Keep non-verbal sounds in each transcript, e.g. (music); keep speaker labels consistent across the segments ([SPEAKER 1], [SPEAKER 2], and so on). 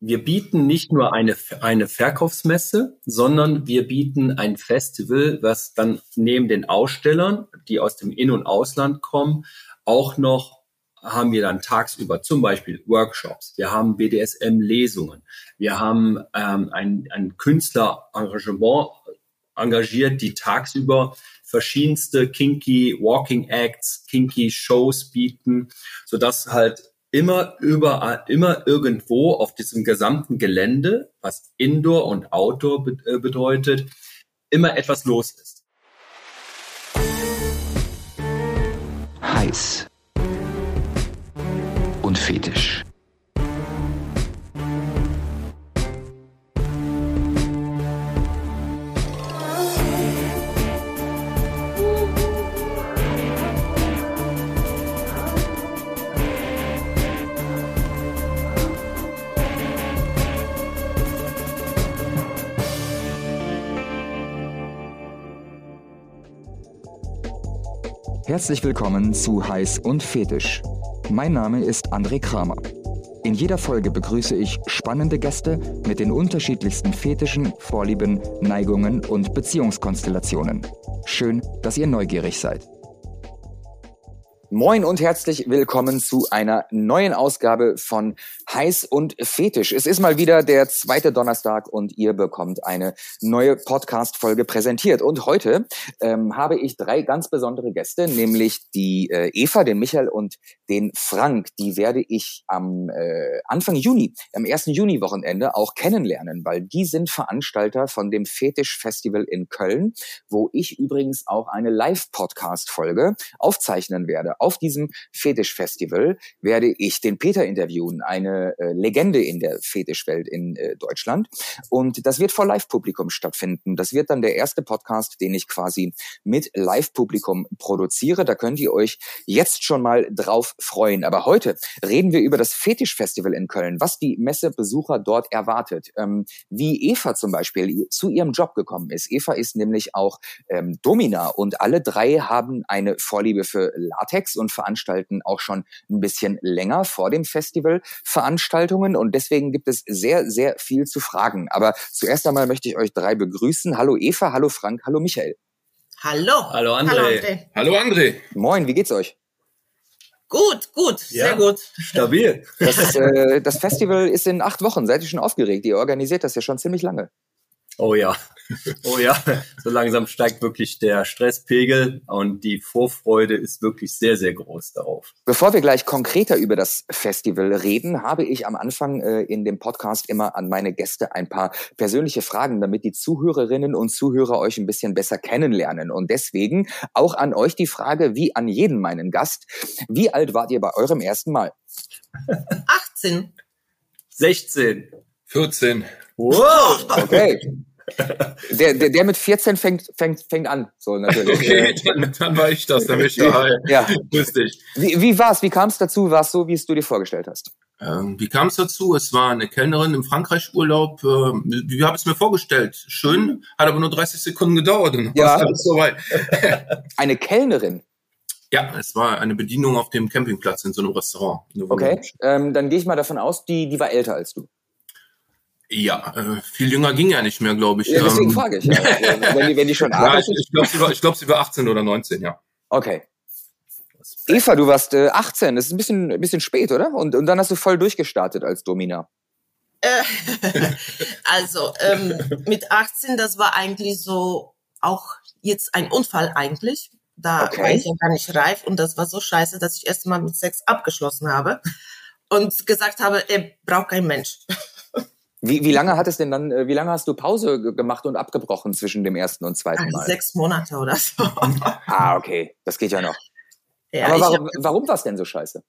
[SPEAKER 1] wir bieten nicht nur eine, eine Verkaufsmesse, sondern wir bieten ein Festival, was dann neben den Ausstellern, die aus dem In- und Ausland kommen, auch noch haben wir dann tagsüber zum Beispiel Workshops, wir haben BDSM-Lesungen, wir haben ähm, ein, ein Künstlerengagement engagiert, die tagsüber verschiedenste kinky Walking Acts, kinky Shows bieten, so dass halt immer überall, immer irgendwo auf diesem gesamten Gelände, was Indoor und Outdoor äh, bedeutet, immer etwas los ist.
[SPEAKER 2] Heiß und fetisch. Herzlich willkommen zu Heiß und Fetisch. Mein Name ist André Kramer. In jeder Folge begrüße ich spannende Gäste mit den unterschiedlichsten Fetischen, Vorlieben, Neigungen und Beziehungskonstellationen. Schön, dass ihr neugierig seid. Moin und herzlich willkommen zu einer neuen Ausgabe von Heiß und Fetisch. Es ist mal wieder der zweite Donnerstag und ihr bekommt eine neue Podcast-Folge präsentiert. Und heute ähm, habe ich drei ganz besondere Gäste, nämlich die äh, Eva, den Michael und den Frank. Die werde ich am äh, Anfang Juni, am 1. Juni-Wochenende auch kennenlernen, weil die sind Veranstalter von dem Fetisch-Festival in Köln, wo ich übrigens auch eine Live-Podcast-Folge aufzeichnen werde auf diesem Fetisch-Festival werde ich den Peter interviewen, eine äh, Legende in der Fetischwelt in äh, Deutschland. Und das wird vor Live-Publikum stattfinden. Das wird dann der erste Podcast, den ich quasi mit Live-Publikum produziere. Da könnt ihr euch jetzt schon mal drauf freuen. Aber heute reden wir über das Fetisch-Festival in Köln, was die Messebesucher dort erwartet. Ähm, wie Eva zum Beispiel zu ihrem Job gekommen ist. Eva ist nämlich auch ähm, Domina und alle drei haben eine Vorliebe für Latex unterwegs und veranstalten auch schon ein bisschen länger vor dem Festival Veranstaltungen und deswegen gibt es sehr, sehr viel zu fragen. Aber zuerst einmal möchte ich euch drei begrüßen. Hallo Eva, hallo Frank, hallo Michael.
[SPEAKER 3] Hallo.
[SPEAKER 1] Hallo André. Hallo André.
[SPEAKER 4] Hallo André.
[SPEAKER 2] Moin, wie geht's euch?
[SPEAKER 3] Gut, gut, ja, sehr gut.
[SPEAKER 1] Stabil.
[SPEAKER 2] Das, äh, das Festival ist in acht Wochen. Seid ihr schon aufgeregt? Ihr organisiert das ja schon ziemlich lange.
[SPEAKER 1] Oh ja, oh ja, so langsam steigt wirklich der Stresspegel und die Vorfreude ist wirklich sehr, sehr groß darauf.
[SPEAKER 2] Bevor wir gleich konkreter über das Festival reden, habe ich am Anfang äh, in dem Podcast immer an meine Gäste ein paar persönliche Fragen, damit die Zuhörerinnen und Zuhörer euch ein bisschen besser kennenlernen. Und deswegen auch an euch die Frage, wie an jeden meinen Gast, wie alt wart ihr bei eurem ersten Mal?
[SPEAKER 3] 18.
[SPEAKER 1] 16.
[SPEAKER 4] 14.
[SPEAKER 1] Wow,
[SPEAKER 2] okay. Der, der, der mit 14 fängt, fängt, fängt an, so natürlich.
[SPEAKER 4] Okay, (laughs) dann, dann war ich das, der Michael.
[SPEAKER 2] Ja.
[SPEAKER 4] Grüß dich.
[SPEAKER 2] Wie, wie war's? Wie kam es dazu? War es so, wie es du dir vorgestellt hast?
[SPEAKER 4] Ähm, wie kam es dazu? Es war eine Kellnerin im Frankreich-Urlaub. Ähm, wie habe ich es mir vorgestellt? Schön, hat aber nur 30 Sekunden gedauert und
[SPEAKER 2] ja.
[SPEAKER 4] war alles soweit. (laughs)
[SPEAKER 2] eine Kellnerin?
[SPEAKER 4] Ja, es war eine Bedienung auf dem Campingplatz in so einem Restaurant.
[SPEAKER 2] Okay, ähm, dann gehe ich mal davon aus, die, die war älter als du.
[SPEAKER 4] Ja, äh, viel jünger ging ja nicht mehr, glaube ich.
[SPEAKER 2] Ja, deswegen ähm, frage ich. Ja. wenn, die, wenn die schon (laughs)
[SPEAKER 4] ja, ich, ich glaube, sie, war, ich glaub, sie war 18 oder 19, ja.
[SPEAKER 2] Okay. Eva, du warst äh, 18. Das ist ein bisschen, ein bisschen spät, oder? Und, und dann hast du voll durchgestartet als Domina.
[SPEAKER 3] Äh, (laughs) also, ähm, mit 18, das war eigentlich so auch jetzt ein Unfall eigentlich. Da okay. war ich ja gar nicht reif und das war so scheiße, dass ich erst mal mit Sex abgeschlossen habe und gesagt habe, er braucht kein Mensch.
[SPEAKER 2] Wie, wie lange hat es denn dann, äh, wie lange hast du Pause gemacht und abgebrochen zwischen dem ersten und zweiten Mal?
[SPEAKER 3] Sechs Monate oder so. (laughs)
[SPEAKER 2] ah, okay. Das geht ja noch. Ja, Aber warum, warum war es denn so scheiße?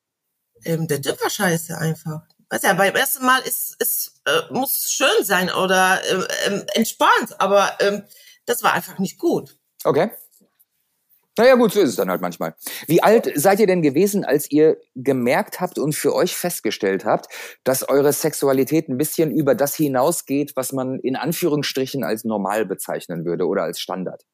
[SPEAKER 3] Ähm, der Typ war scheiße einfach. Weißt ja, beim ersten Mal ist, ist äh, muss schön sein oder äh, entspannt, aber ähm, das war einfach nicht gut.
[SPEAKER 2] Okay. Naja, gut, so ist es dann halt manchmal. Wie alt seid ihr denn gewesen, als ihr gemerkt habt und für euch festgestellt habt, dass eure Sexualität ein bisschen über das hinausgeht, was man in Anführungsstrichen als normal bezeichnen würde oder als Standard?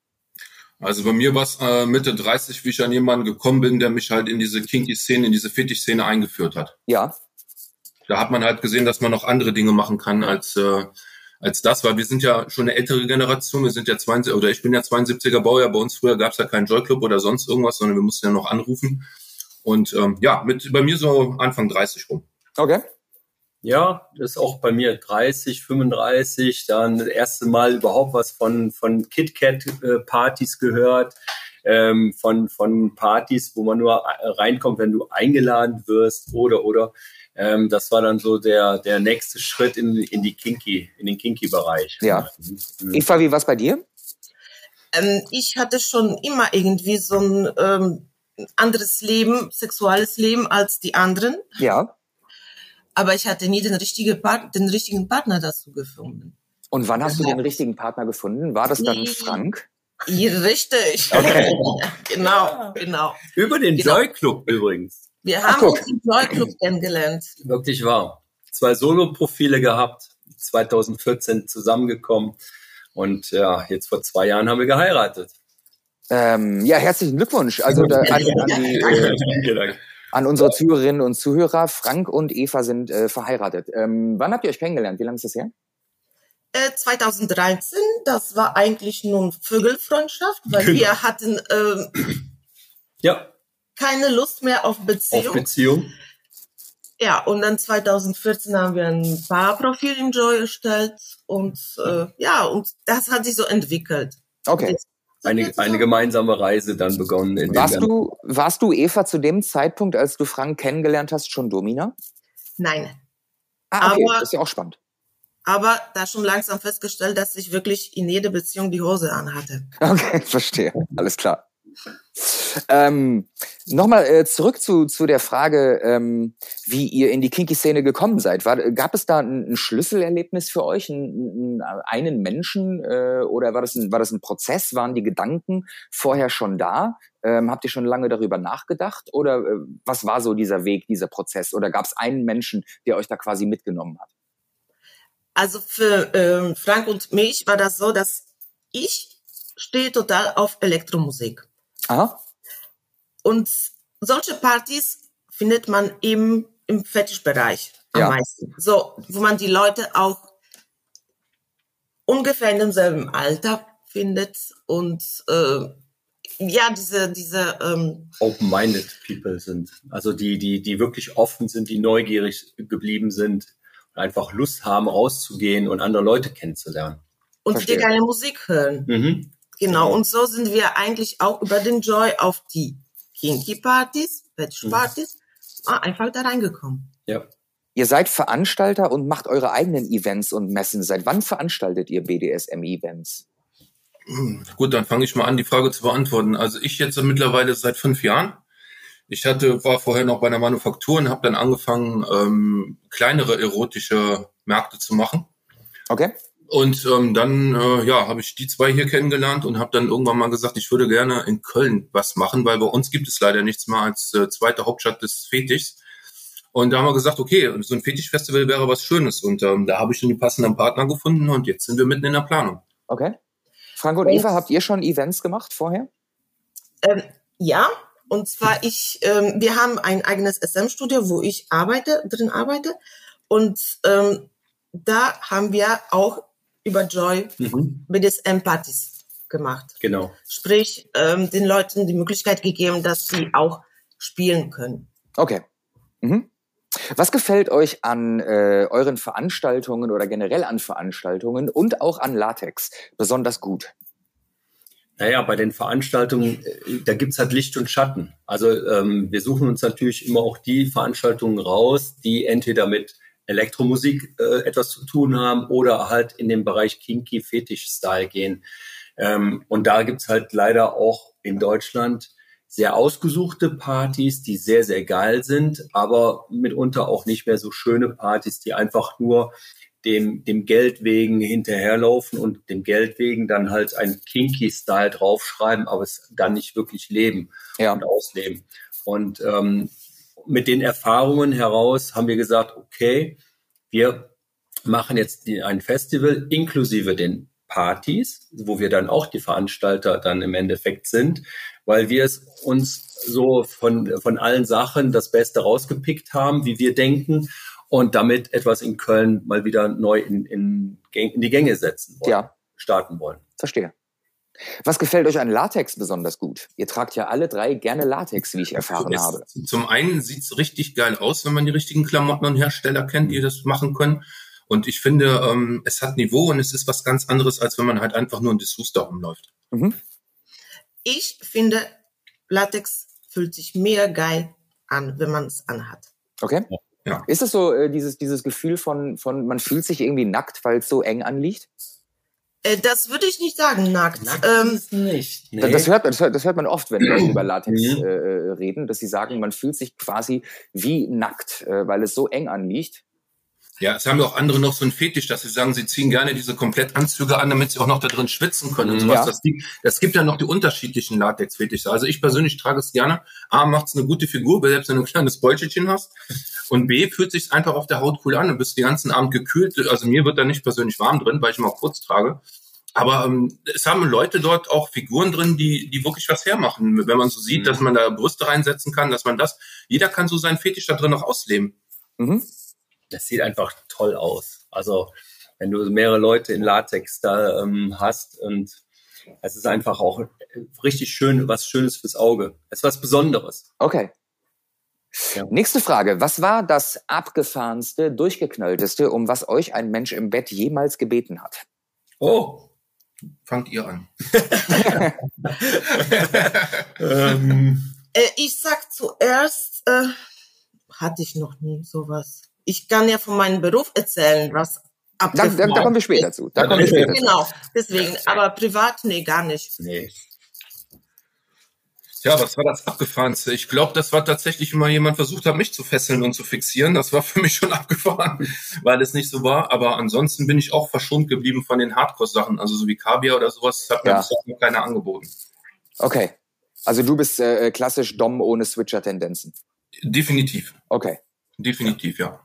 [SPEAKER 4] Also bei mir war es äh, Mitte 30, wie ich an jemanden gekommen bin, der mich halt in diese Kinky-Szene, in diese Fetisch-Szene eingeführt hat.
[SPEAKER 2] Ja.
[SPEAKER 4] da hat man halt gesehen, dass man noch andere Dinge machen kann als äh, als das, weil wir sind ja schon eine ältere Generation, wir sind ja 72, oder ich bin ja 72er Baujahr, bei uns früher gab es ja keinen Joy-Club oder sonst irgendwas, sondern wir mussten ja noch anrufen. Und ähm, ja, mit bei mir so Anfang 30 rum.
[SPEAKER 2] Okay.
[SPEAKER 1] Ja, das ist auch bei mir 30, 35, dann das erste Mal überhaupt was von, von KitKat-Partys gehört, ähm, von, von Partys, wo man nur reinkommt, wenn du eingeladen wirst oder, oder. Ähm, das war dann so der, der nächste Schritt in, in die Kinky, in den Kinky-Bereich.
[SPEAKER 2] Ja. Mhm. Eva, wie war's bei dir?
[SPEAKER 3] Ähm, ich hatte schon immer irgendwie so ein ähm, anderes Leben, sexuelles Leben als die anderen.
[SPEAKER 2] Ja.
[SPEAKER 3] Aber ich hatte nie den richtigen, Part den richtigen Partner dazu gefunden.
[SPEAKER 2] Und wann hast du den richtigen Partner gefunden? War das dann Frank?
[SPEAKER 3] Ja, richtig. Okay. (laughs) genau, genau.
[SPEAKER 1] Über den genau. Joy Club übrigens.
[SPEAKER 3] Wir haben Ach, uns im Joy Club (clears throat) kennengelernt.
[SPEAKER 1] Wirklich wahr. Zwei Solo-Profile gehabt, 2014 zusammengekommen und ja, jetzt vor zwei Jahren haben wir geheiratet.
[SPEAKER 2] Ähm, ja, herzlichen Glückwunsch. Also da, an, an, die, äh, an unsere Zuhörerinnen und Zuhörer. Frank und Eva sind äh, verheiratet. Ähm, wann habt ihr euch kennengelernt? Wie lange ist das her?
[SPEAKER 3] 2013, äh, das war eigentlich nun Vögelfreundschaft, weil genau. wir hatten ähm,
[SPEAKER 1] ja.
[SPEAKER 3] Keine Lust mehr auf Beziehung.
[SPEAKER 1] Auf Beziehung.
[SPEAKER 3] Ja, und dann 2014 haben wir ein Paarprofil in Joy erstellt und äh, ja, und das hat sich so entwickelt.
[SPEAKER 2] Okay
[SPEAKER 1] eine, eine gemeinsame Reise dann begonnen.
[SPEAKER 2] warst, du, warst du, Eva, zu dem Zeitpunkt, als du Frank kennengelernt hast, schon Domina?
[SPEAKER 3] Nein.
[SPEAKER 2] Ah, okay, aber, das ist ja auch spannend.
[SPEAKER 3] Aber da schon langsam festgestellt, dass ich wirklich in jeder Beziehung die Hose anhatte.
[SPEAKER 2] Okay, (laughs) verstehe. Alles klar. Ähm, Nochmal äh, zurück zu, zu der Frage, ähm, wie ihr in die Kinky-Szene gekommen seid. War, gab es da ein, ein Schlüsselerlebnis für euch, ein, einen Menschen äh, oder war das, ein, war das ein Prozess? Waren die Gedanken vorher schon da? Ähm, habt ihr schon lange darüber nachgedacht oder äh, was war so dieser Weg, dieser Prozess? Oder gab es einen Menschen, der euch da quasi mitgenommen hat?
[SPEAKER 3] Also für ähm, Frank und mich war das so, dass ich stehe total auf Elektromusik.
[SPEAKER 2] Aha.
[SPEAKER 3] Und solche Partys findet man im, im Fetischbereich am ja. meisten. So, wo man die Leute auch ungefähr in demselben Alter findet und äh, ja, diese, diese ähm,
[SPEAKER 1] Open-minded People sind. Also die, die, die wirklich offen sind, die neugierig geblieben sind und einfach Lust haben, rauszugehen und andere Leute kennenzulernen.
[SPEAKER 3] Und Verstehe. die geile Musik hören. Mhm. Genau, und so sind wir eigentlich auch über den Joy auf die Kinky-Partys, Fetisch-Partys, mhm. einfach da reingekommen.
[SPEAKER 1] Ja.
[SPEAKER 2] Ihr seid Veranstalter und macht eure eigenen Events und Messen. Seit wann veranstaltet ihr BDSM-Events?
[SPEAKER 4] Hm, gut, dann fange ich mal an, die Frage zu beantworten. Also ich jetzt mittlerweile seit fünf Jahren. Ich hatte, war vorher noch bei einer Manufaktur und habe dann angefangen, ähm, kleinere erotische Märkte zu machen.
[SPEAKER 2] Okay.
[SPEAKER 4] Und ähm, dann äh, ja, habe ich die zwei hier kennengelernt und habe dann irgendwann mal gesagt, ich würde gerne in Köln was machen, weil bei uns gibt es leider nichts mehr als äh, zweite Hauptstadt des Fetischs. Und da haben wir gesagt, okay, so ein Fetischfestival wäre was Schönes. Und ähm, da habe ich schon die passenden Partner gefunden und jetzt sind wir mitten in der Planung.
[SPEAKER 2] Okay. Frank und Eva, habt ihr schon Events gemacht vorher?
[SPEAKER 3] Ähm, ja, und zwar ich, ähm, wir haben ein eigenes SM-Studio, wo ich arbeite, drin arbeite. Und ähm, da haben wir auch über Joy mhm. BDSM-Partys gemacht.
[SPEAKER 1] Genau.
[SPEAKER 3] Sprich, ähm, den Leuten die Möglichkeit gegeben, dass sie auch spielen können.
[SPEAKER 2] Okay. Mhm. Was gefällt euch an äh, euren Veranstaltungen oder generell an Veranstaltungen und auch an Latex besonders gut?
[SPEAKER 1] Naja, bei den Veranstaltungen, äh, da gibt's halt Licht und Schatten. Also ähm, wir suchen uns natürlich immer auch die Veranstaltungen raus, die entweder mit Elektromusik äh, etwas zu tun haben oder halt in den Bereich Kinky Fetish Style gehen. Ähm, und da gibt's halt leider auch in Deutschland sehr ausgesuchte Partys, die sehr, sehr geil sind, aber mitunter auch nicht mehr so schöne Partys, die einfach nur dem, dem Geld wegen hinterherlaufen und dem Geld wegen dann halt ein Kinky-Style draufschreiben, aber es dann nicht wirklich leben ja. und ausleben. Und ähm, mit den Erfahrungen heraus haben wir gesagt, okay, wir machen jetzt ein Festival inklusive den Partys, wo wir dann auch die Veranstalter dann im Endeffekt sind, weil wir es uns so von, von allen Sachen das Beste rausgepickt haben, wie wir denken. und damit etwas in Köln mal wieder neu in, in, in die Gänge setzen wollen,
[SPEAKER 2] Ja,
[SPEAKER 1] starten wollen.
[SPEAKER 2] verstehe. Was gefällt euch an Latex besonders gut? Ihr tragt ja alle drei gerne Latex, wie ich erfahren
[SPEAKER 4] Es-
[SPEAKER 2] habe.
[SPEAKER 4] Zum einen sieht's richtig geil aus, wenn man die richtigen Klamotten und Hersteller kennt, die das machen können. Und ich finde, ähm, es hat Niveau und es ist was ganz anderes, als wenn man halt einfach nur in Dessous da rumläuft.
[SPEAKER 2] Mhm.
[SPEAKER 3] Ich finde, Latex fühlt sich mega geil an, wenn man es anhat.
[SPEAKER 2] Okay.
[SPEAKER 4] Ja.
[SPEAKER 2] Ist es so äh, dieses, dieses Gefühl von, von, man fühlt sich irgendwie nackt, weil es so eng anliegt?
[SPEAKER 3] Äh, das würde ich nicht sagen, nackt. Ähm,
[SPEAKER 1] nicht.
[SPEAKER 2] Das, das, hört, man- das, hört, das hört man oft, wenn Leute (clears throat) über Latex
[SPEAKER 1] Mhm.
[SPEAKER 2] äh, äh, reden, dass sie sagen, man fühlt sich quasi wie nackt, äh, weil es so eng anliegt.
[SPEAKER 4] Ja, es haben ja auch andere noch so einen Fetisch, dass sie sagen, sie ziehen gerne diese Komplettanzüge an, damit sie auch noch da drin schwitzen können und
[SPEAKER 1] Mhm.
[SPEAKER 4] sowas.
[SPEAKER 2] Ja.
[SPEAKER 4] Das, gibt, das gibt ja noch die unterschiedlichen Latex-Fetische. Also ich persönlich trage es gerne. A, macht es eine gute Figur, weil selbst wenn du ein kleines Beutelchen hast. Und B, fühlt sich einfach auf der Haut cool an. Du bist den ganzen Abend gekühlt. Also mir wird da nicht persönlich warm drin, weil ich mal kurz trage. Aber ähm, es haben Leute dort auch Figuren drin, die, die wirklich was hermachen. Wenn man so sieht,
[SPEAKER 1] Mhm.
[SPEAKER 4] dass man da Brüste reinsetzen kann, dass man das, jeder kann so seinen Fetisch da drin noch ausleben.
[SPEAKER 2] Mhm.
[SPEAKER 1] Das sieht einfach toll aus. Also wenn du mehrere Leute in Latex da ähm, hast und es ist einfach auch richtig schön, was Schönes fürs Auge. Es ist was Besonderes.
[SPEAKER 2] Okay.
[SPEAKER 1] Ja.
[SPEAKER 2] Nächste Frage. Was war das abgefahrenste, durchgeknallteste, um was euch ein Mensch im Bett jemals gebeten hat?
[SPEAKER 4] Oh, fangt ihr an.
[SPEAKER 1] Ähm, (laughs)
[SPEAKER 3] äh, ich sag zuerst, äh, hatte ich noch nie sowas. Ich kann ja von meinem Beruf erzählen, was
[SPEAKER 2] Da, da, da kommen wir später zu. Da
[SPEAKER 1] Ja,
[SPEAKER 2] kommen wir (laughs) später zu.
[SPEAKER 3] Genau, deswegen. Aber privat, nee, gar nicht.
[SPEAKER 1] nee.
[SPEAKER 4] Ja, was war das Abgefahrenste? Ich glaube, das war tatsächlich, wenn mal jemand versucht hat, mich zu fesseln und zu fixieren. Das war für mich schon (laughs) abgefahren, weil es nicht so war. Aber ansonsten bin ich auch verschont geblieben von den Hardcore-Sachen. Also so wie Kaviar oder sowas, das hat mir
[SPEAKER 2] Ja.
[SPEAKER 4] bisher noch keiner angeboten.
[SPEAKER 2] Okay. Also du bist äh, klassisch Dom ohne Switcher-Tendenzen.
[SPEAKER 4] Definitiv.
[SPEAKER 2] Okay.
[SPEAKER 4] Definitiv, ja.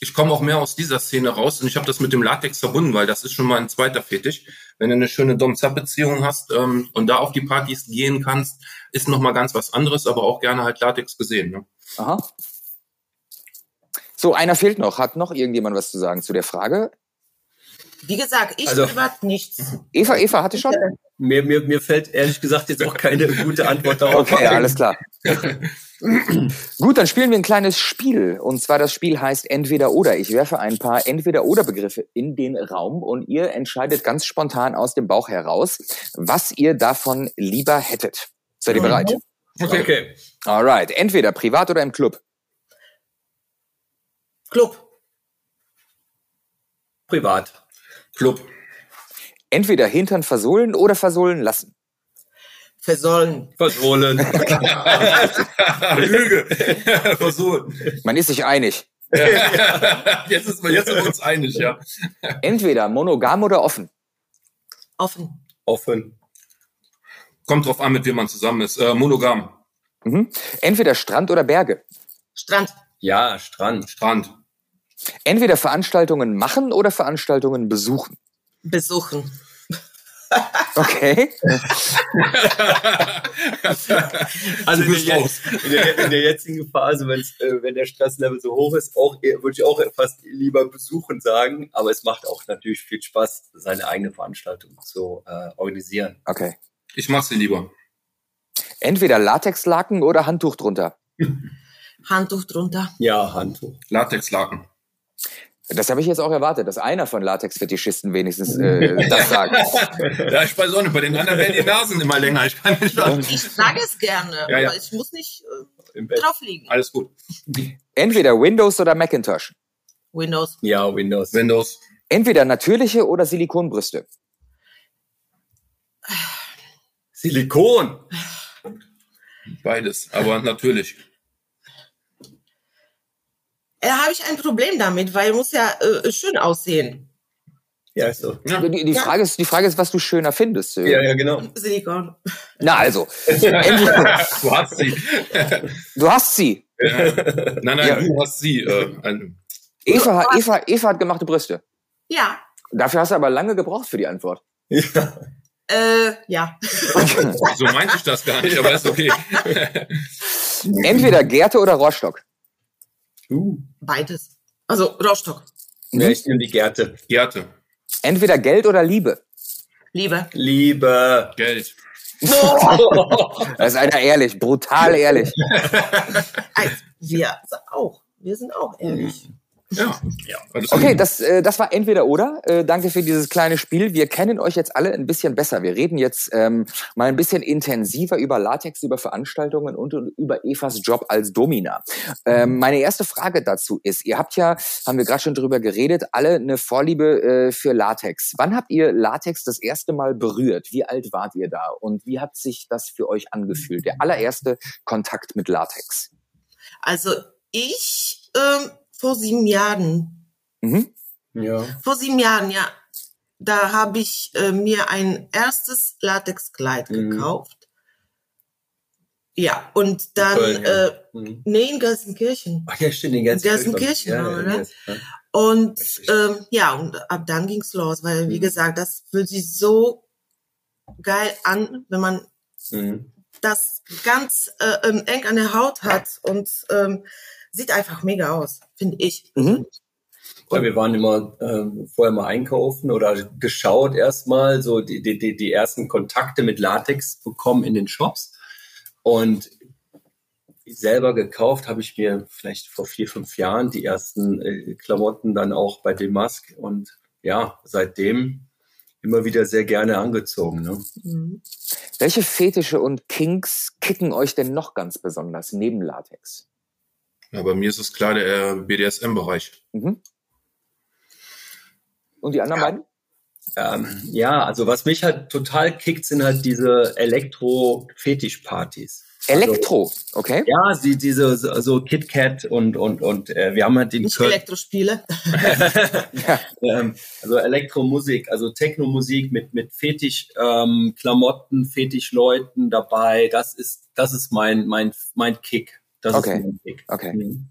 [SPEAKER 4] Ich komme auch mehr aus dieser Szene raus und ich habe das mit dem Latex verbunden, weil das ist schon mal ein zweiter Fetisch. Wenn du eine schöne Dom-Zap-Beziehung hast ähm, und da auf die Partys gehen kannst, ist noch mal ganz was anderes, aber auch gerne halt Latex gesehen. Ne?
[SPEAKER 2] Aha. So, einer fehlt noch. Hat noch irgendjemand was zu sagen zu der Frage?
[SPEAKER 3] Wie gesagt, ich
[SPEAKER 1] Also-
[SPEAKER 3] privat nichts.
[SPEAKER 2] Eva, Eva hatte schon?
[SPEAKER 1] Mir, mir, mir fällt ehrlich gesagt jetzt auch keine gute Antwort darauf.
[SPEAKER 2] Okay,
[SPEAKER 1] ein.
[SPEAKER 2] alles klar. (laughs) Gut, dann spielen wir ein kleines Spiel. Und zwar das Spiel heißt Entweder oder. Ich werfe ein paar Entweder-oder-Begriffe in den Raum und ihr entscheidet ganz spontan aus dem Bauch heraus, was ihr davon lieber hättet. Seid ihr bereit?
[SPEAKER 1] Okay. okay.
[SPEAKER 2] Alright. Entweder privat oder im Club.
[SPEAKER 3] Club.
[SPEAKER 1] Privat.
[SPEAKER 4] Club.
[SPEAKER 2] Entweder Hintern versohlen oder versohlen lassen.
[SPEAKER 3] Versollen.
[SPEAKER 1] Versohlen. (laughs)
[SPEAKER 4] Lüge. Versuch.
[SPEAKER 2] Man ist sich einig. (laughs)
[SPEAKER 4] jetzt, ist, jetzt sind wir uns einig, ja.
[SPEAKER 2] Entweder monogam oder offen.
[SPEAKER 3] Offen.
[SPEAKER 1] Offen.
[SPEAKER 4] Kommt drauf an, mit wem man zusammen ist. Äh, monogam.
[SPEAKER 2] Mhm. Entweder Strand oder Berge.
[SPEAKER 3] Strand.
[SPEAKER 1] Ja, Strand.
[SPEAKER 4] Strand.
[SPEAKER 2] Entweder Veranstaltungen machen oder Veranstaltungen besuchen.
[SPEAKER 3] Besuchen.
[SPEAKER 2] Okay. (laughs)
[SPEAKER 1] Also in
[SPEAKER 4] Du bist
[SPEAKER 1] der, in, der, in der jetzigen Phase, wenn's, äh, wenn der Stresslevel so hoch ist, auch eher- würde ich auch fast lieber besuchen sagen. Aber es macht auch natürlich viel Spaß, seine eigene Veranstaltung zu äh, organisieren.
[SPEAKER 2] Okay.
[SPEAKER 4] Ich mach sie lieber.
[SPEAKER 2] Entweder Latexlaken oder Handtuch drunter.
[SPEAKER 3] Handtuch drunter.
[SPEAKER 1] Ja, Handtuch.
[SPEAKER 4] Latexlaken.
[SPEAKER 2] Das habe ich jetzt auch erwartet, dass einer von Latex-Fetischisten wenigstens äh, (laughs) das sagt.
[SPEAKER 4] Ja, ich weiß auch nicht. Bei den anderen werden die Nasen immer länger. Ich kann nicht sagen.
[SPEAKER 3] Ich trage es gerne,
[SPEAKER 4] Ja, ja.
[SPEAKER 3] aber ich muss nicht äh,
[SPEAKER 1] Im Bett.
[SPEAKER 3] drauf liegen.
[SPEAKER 4] Alles gut.
[SPEAKER 2] Entweder Windows oder Macintosh.
[SPEAKER 3] Windows.
[SPEAKER 1] Ja, Windows.
[SPEAKER 4] Windows.
[SPEAKER 2] Entweder natürliche oder Silikonbrüste.
[SPEAKER 1] Silikon.
[SPEAKER 4] Beides. Aber natürlich.
[SPEAKER 3] Da habe ich ein Problem damit, weil muss ja äh, schön aussehen.
[SPEAKER 1] Ja, ist so.
[SPEAKER 4] Ja.
[SPEAKER 2] Die, die, Frage ist, die Frage ist, was du schöner findest.
[SPEAKER 1] Ja, ja, genau.
[SPEAKER 3] Silikon.
[SPEAKER 2] Na also, (laughs)
[SPEAKER 4] Du hast sie.
[SPEAKER 2] du hast sie.
[SPEAKER 4] Ja. Nein, nein,
[SPEAKER 2] Ja.
[SPEAKER 4] du hast sie. Äh,
[SPEAKER 2] Eva, hat- Eva, Eva hat gemachte Brüste.
[SPEAKER 3] Ja.
[SPEAKER 2] Dafür hast du aber lange gebraucht für die Antwort.
[SPEAKER 1] Ja.
[SPEAKER 3] Äh, ja.
[SPEAKER 4] so meinte ich das gar nicht, aber ist okay.
[SPEAKER 2] Entweder Gerte oder Rohrstock.
[SPEAKER 1] Uh.
[SPEAKER 3] Beides. Also Rostock.
[SPEAKER 1] Ja, ich nehme die Gerte.
[SPEAKER 4] Gerte.
[SPEAKER 2] Entweder Geld oder Liebe.
[SPEAKER 3] Liebe.
[SPEAKER 1] Liebe.
[SPEAKER 4] Geld. (laughs)
[SPEAKER 2] Das ist einer ehrlich, brutal ehrlich. (laughs)
[SPEAKER 3] Also, wir auch. Wir sind auch ehrlich.
[SPEAKER 4] Ja. ja.
[SPEAKER 2] Okay, das, äh, das war entweder oder. Äh, danke für dieses kleine Spiel. Wir kennen euch jetzt alle ein bisschen besser. Wir reden jetzt ähm, mal ein bisschen intensiver über Latex, über Veranstaltungen und, und über Evas Job als Domina. Ähm, meine erste Frage dazu ist, ihr habt ja, haben wir gerade schon drüber geredet, alle eine Vorliebe äh, für Latex. Wann habt ihr Latex das erste Mal berührt? Wie alt wart ihr da? Und wie hat sich das für euch angefühlt? Der allererste Kontakt mit Latex.
[SPEAKER 3] Also ich ähm, vor sieben Jahren.
[SPEAKER 2] Mhm.
[SPEAKER 1] Ja.
[SPEAKER 3] Vor sieben Jahren, ja. Da habe ich äh, mir ein erstes Latexkleid
[SPEAKER 1] Mhm.
[SPEAKER 3] gekauft. Ja, und dann,
[SPEAKER 1] Köln, ja.
[SPEAKER 3] äh,
[SPEAKER 1] Mhm.
[SPEAKER 3] nee, in Gelsenkirchen.
[SPEAKER 1] Ach ja, stimmt, den ganzen
[SPEAKER 3] Gelsenkirchen,
[SPEAKER 1] ja,
[SPEAKER 3] oder?
[SPEAKER 1] ja, ja.
[SPEAKER 3] Und ähm, ja, und ab dann ging's los, weil, wie
[SPEAKER 1] Mhm.
[SPEAKER 3] gesagt, das fühlt sich so geil an, wenn man
[SPEAKER 1] Mhm.
[SPEAKER 3] das ganz äh, ähm, eng an der Haut hat und ähm, sieht einfach mega aus, finde ich.
[SPEAKER 2] Mhm.
[SPEAKER 1] Ja, wir waren immer ähm, vorher mal einkaufen oder geschaut erstmal, so die, die, die, die ersten Kontakte mit Latex bekommen in den Shops. Und selber gekauft habe ich mir vielleicht vor vier, fünf Jahren die ersten äh, Klamotten dann auch bei Demask und ja, seitdem immer wieder sehr gerne angezogen. Ne?
[SPEAKER 3] Mhm.
[SPEAKER 2] Welche Fetische und Kinks kicken euch denn noch ganz besonders neben Latex?
[SPEAKER 4] Ja, bei mir ist es klar der BDSM-Bereich.
[SPEAKER 2] Mhm. Und die anderen beiden?
[SPEAKER 1] Ähm, ja, also was mich halt total kickt, sind halt diese Elektro-Fetisch-Partys.
[SPEAKER 2] Elektro, okay?
[SPEAKER 1] Ja, sie, diese so so KitKat und und und äh, wir haben halt den
[SPEAKER 3] Nicht
[SPEAKER 1] Köln,
[SPEAKER 3] Elektrospiele. (laughs)
[SPEAKER 1] ähm, also Elektromusik, also Technomusik mit mit Fetisch ähm, Klamotten, Fetischleuten dabei. Das ist das ist mein mein mein Kick. Das
[SPEAKER 2] Okay. Okay.
[SPEAKER 1] Mhm.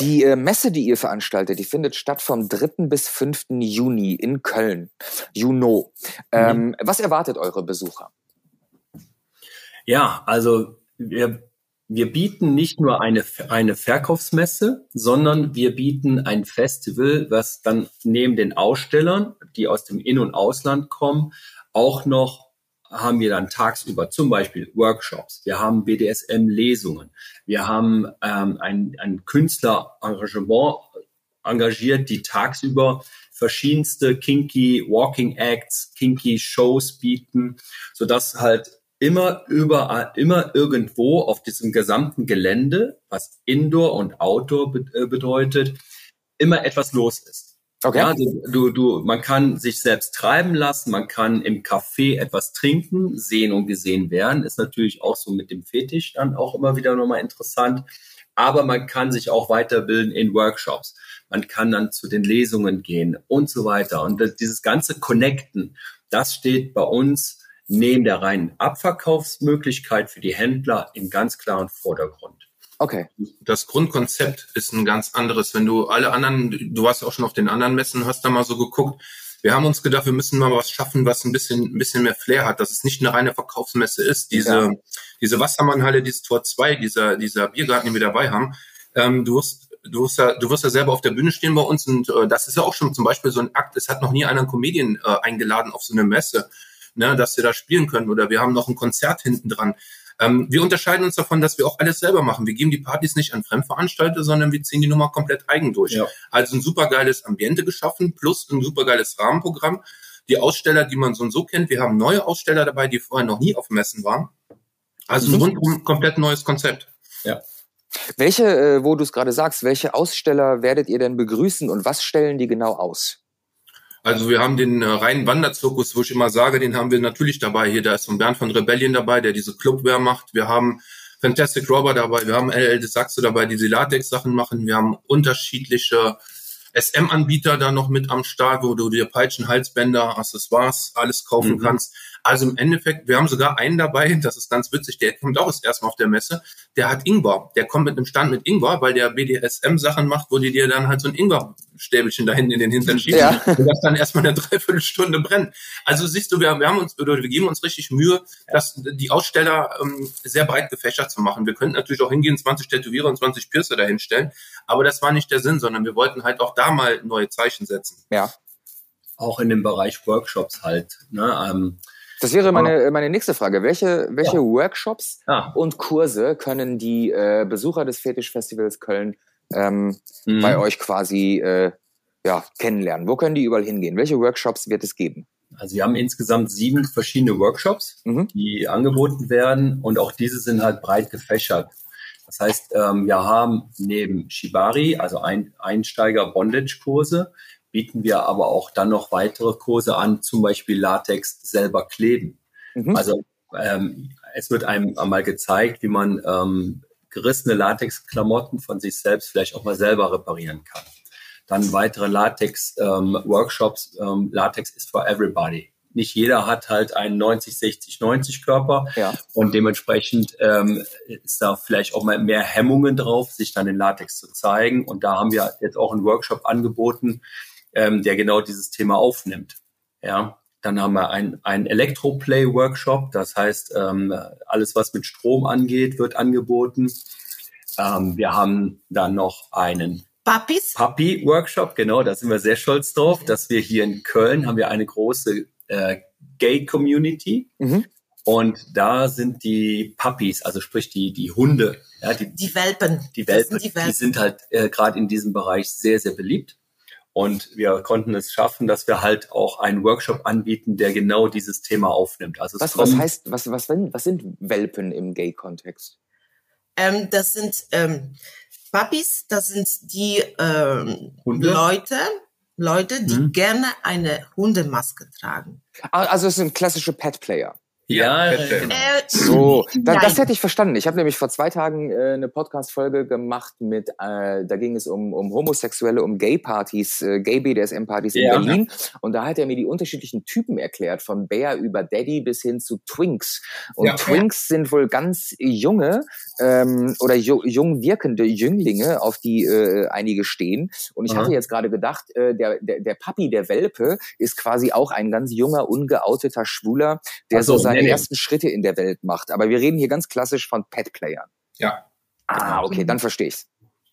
[SPEAKER 2] Die äh, Messe, die ihr veranstaltet, die findet statt vom 3. bis 5. Juni in Köln. Juno. Ähm, was erwartet eure Besucher?
[SPEAKER 1] Ja, also wir, wir bieten nicht nur eine, eine Verkaufsmesse, sondern wir bieten ein Festival, was dann neben den Ausstellern, die aus dem In- und Ausland kommen, auch noch haben wir dann tagsüber zum Beispiel Workshops, wir haben BDSM-Lesungen, wir haben ähm, ein, ein Künstlerengagement engagiert, die tagsüber verschiedenste kinky Walking Acts, kinky Shows bieten, sodass halt immer überall, immer irgendwo auf diesem gesamten Gelände, was Indoor und Outdoor äh, bedeutet, immer etwas los ist.
[SPEAKER 2] Okay.
[SPEAKER 1] Ja, du, du, man kann sich selbst treiben lassen, man kann im Café etwas trinken, sehen und gesehen werden, ist natürlich auch so mit dem Fetisch dann auch immer wieder nochmal interessant. Aber man kann sich auch weiterbilden in Workshops. Man kann dann zu den Lesungen gehen und so weiter. Und das, dieses ganze Connecten, das steht bei uns neben der reinen Abverkaufsmöglichkeit für die Händler im ganz klaren Vordergrund.
[SPEAKER 2] Okay.
[SPEAKER 4] Das Grundkonzept ist ein ganz anderes. Wenn du alle anderen, du warst ja auch schon auf den anderen Messen, hast da mal so geguckt. Wir haben uns gedacht, wir müssen mal was schaffen, was ein bisschen, ein bisschen mehr Flair hat, dass es nicht eine reine Verkaufsmesse ist. Diese,
[SPEAKER 2] Ja.
[SPEAKER 4] diese Wassermannhalle, dieses Tor 2, dieser, dieser Biergarten, den wir dabei haben. Ähm, du wirst, du wirst ja, du wirst ja selber auf der Bühne stehen bei uns und äh, das ist ja auch schon zum Beispiel so ein Akt. Es hat noch nie einer einen Comedian äh, eingeladen auf so eine Messe, ne, dass wir da spielen können oder wir haben noch ein Konzert hinten dran. Ähm, wir unterscheiden uns davon, dass wir auch alles selber machen. Wir geben die Partys nicht an Fremdveranstalter, sondern wir ziehen die Nummer komplett eigen durch.
[SPEAKER 1] Ja.
[SPEAKER 4] Also ein supergeiles Ambiente geschaffen plus ein supergeiles Rahmenprogramm. Die Aussteller, die man so und so kennt, wir haben neue Aussteller dabei, die vorher noch nie auf Messen waren. Also ein
[SPEAKER 2] Mhm.
[SPEAKER 4] rundum komplett neues Konzept.
[SPEAKER 2] Welche, äh, wo du es gerade sagst, welche Aussteller werdet ihr denn begrüßen und was stellen die genau aus?
[SPEAKER 4] Also wir haben den äh, reinen Wanderzirkus, wo ich immer sage, den haben wir natürlich dabei. Hier, da ist so ein Bernd von Rebellion dabei, der diese Clubwear macht. Wir haben Fantastic Robber dabei, wir haben LL de Saxo dabei, die die Latex-Sachen machen. Wir haben unterschiedliche SM-Anbieter da noch mit am Start, wo du dir Peitschen, Halsbänder, Accessoires, alles kaufen
[SPEAKER 1] Mhm.
[SPEAKER 4] kannst. Also im Endeffekt, wir haben sogar einen dabei, (laughs) das ist ganz witzig, der kommt auch das erste Mal auf der Messe, der hat Ingwer. Der kommt mit einem Stand mit Ingwer, weil der BDSM-Sachen macht, wo die dir dann halt so ein Ingwer Stäbelchen da hinten in den Hintern schieben ja. und das dann erstmal eine Dreiviertelstunde brennt. Also siehst du, wir, wir haben uns, wir geben uns richtig Mühe, dass die Aussteller ähm, sehr breit gefächert zu machen. Wir könnten natürlich auch hingehen, 20 Tätowierer und 20 Piercer dahinstellen, aber das war nicht der Sinn, sondern wir wollten halt auch da mal neue Zeichen setzen.
[SPEAKER 1] Ja. Auch in dem Bereich Workshops halt. Ne? Ähm,
[SPEAKER 2] das wäre meine, meine nächste Frage. Welche, welche ja. Workshops ja. und Kurse können die äh, Besucher des Fetischfestivals Köln ähm, mhm. bei euch quasi äh, ja, kennenlernen? Wo können die überall hingehen? Welche Workshops wird es geben?
[SPEAKER 1] Also wir haben insgesamt sieben verschiedene Workshops, mhm. die angeboten werden und auch diese sind halt breit gefächert. Das heißt, ähm, wir haben neben Shibari, also ein, Einsteiger-Bondage-Kurse, bieten wir aber auch dann noch weitere Kurse an, zum Beispiel Latex selber kleben. Mhm. Also ähm, es wird einem einmal gezeigt, wie man ähm, gerissene Latex-Klamotten von sich selbst vielleicht auch mal selber reparieren kann. Dann weitere Latex-Workshops. Ähm, ähm, Latex ist for everybody. Nicht jeder hat halt einen 90, 60, 90 Körper ja. und dementsprechend ähm, ist da vielleicht auch mal mehr Hemmungen drauf, sich dann in Latex zu zeigen. Und da haben wir jetzt auch einen Workshop angeboten, ähm, der genau dieses Thema aufnimmt. Ja, dann haben wir ein, ein Elektroplay-Workshop, das heißt, ähm, alles, was mit Strom angeht, wird angeboten. Ähm, wir haben dann noch einen
[SPEAKER 3] Puppies?
[SPEAKER 1] Puppy-Workshop, genau, da sind wir sehr stolz drauf, dass wir hier in Köln haben wir eine große äh, Gay-Community. Mhm. Und da sind die Puppies, also sprich die, die Hunde, ja, die,
[SPEAKER 3] die Welpen.
[SPEAKER 1] Die Welpen, die, Welpen. die sind halt äh, gerade in diesem Bereich sehr, sehr beliebt. Und wir konnten es schaffen, dass wir halt auch einen Workshop anbieten, der genau dieses Thema aufnimmt. Also
[SPEAKER 2] was, was heißt, was, was, was sind Welpen im Gay-Kontext?
[SPEAKER 3] Ähm, das sind ähm, Puppies, das sind die ähm, Leute, Leute, die hm. gerne eine Hundemaske tragen.
[SPEAKER 2] Ah, also es sind klassische Pet-Player.
[SPEAKER 1] Ja, genau.
[SPEAKER 2] Äh, so, da, das hätte ich verstanden. Ich habe nämlich vor zwei Tagen äh, eine Podcast-Folge gemacht mit, äh, da ging es um, um Homosexuelle, um Gay-Partys, äh, Gay-BDSM-Partys in ja. Berlin. Und da hat er mir die unterschiedlichen Typen erklärt, von Bär über Daddy bis hin zu Twinks. Und ja. Twinks sind wohl ganz junge ähm, oder ju jung wirkende Jünglinge, auf die äh, einige stehen. Und ich Aha. hatte jetzt gerade gedacht, äh, der, der, der Papi der Welpe ist quasi auch ein ganz junger, ungeouteter Schwuler, der so, so sein seine ersten Schritte in der Welt macht. Aber wir reden hier ganz klassisch von Pet-Playern.
[SPEAKER 4] Ja.
[SPEAKER 2] Ah, okay, dann verstehe ich's.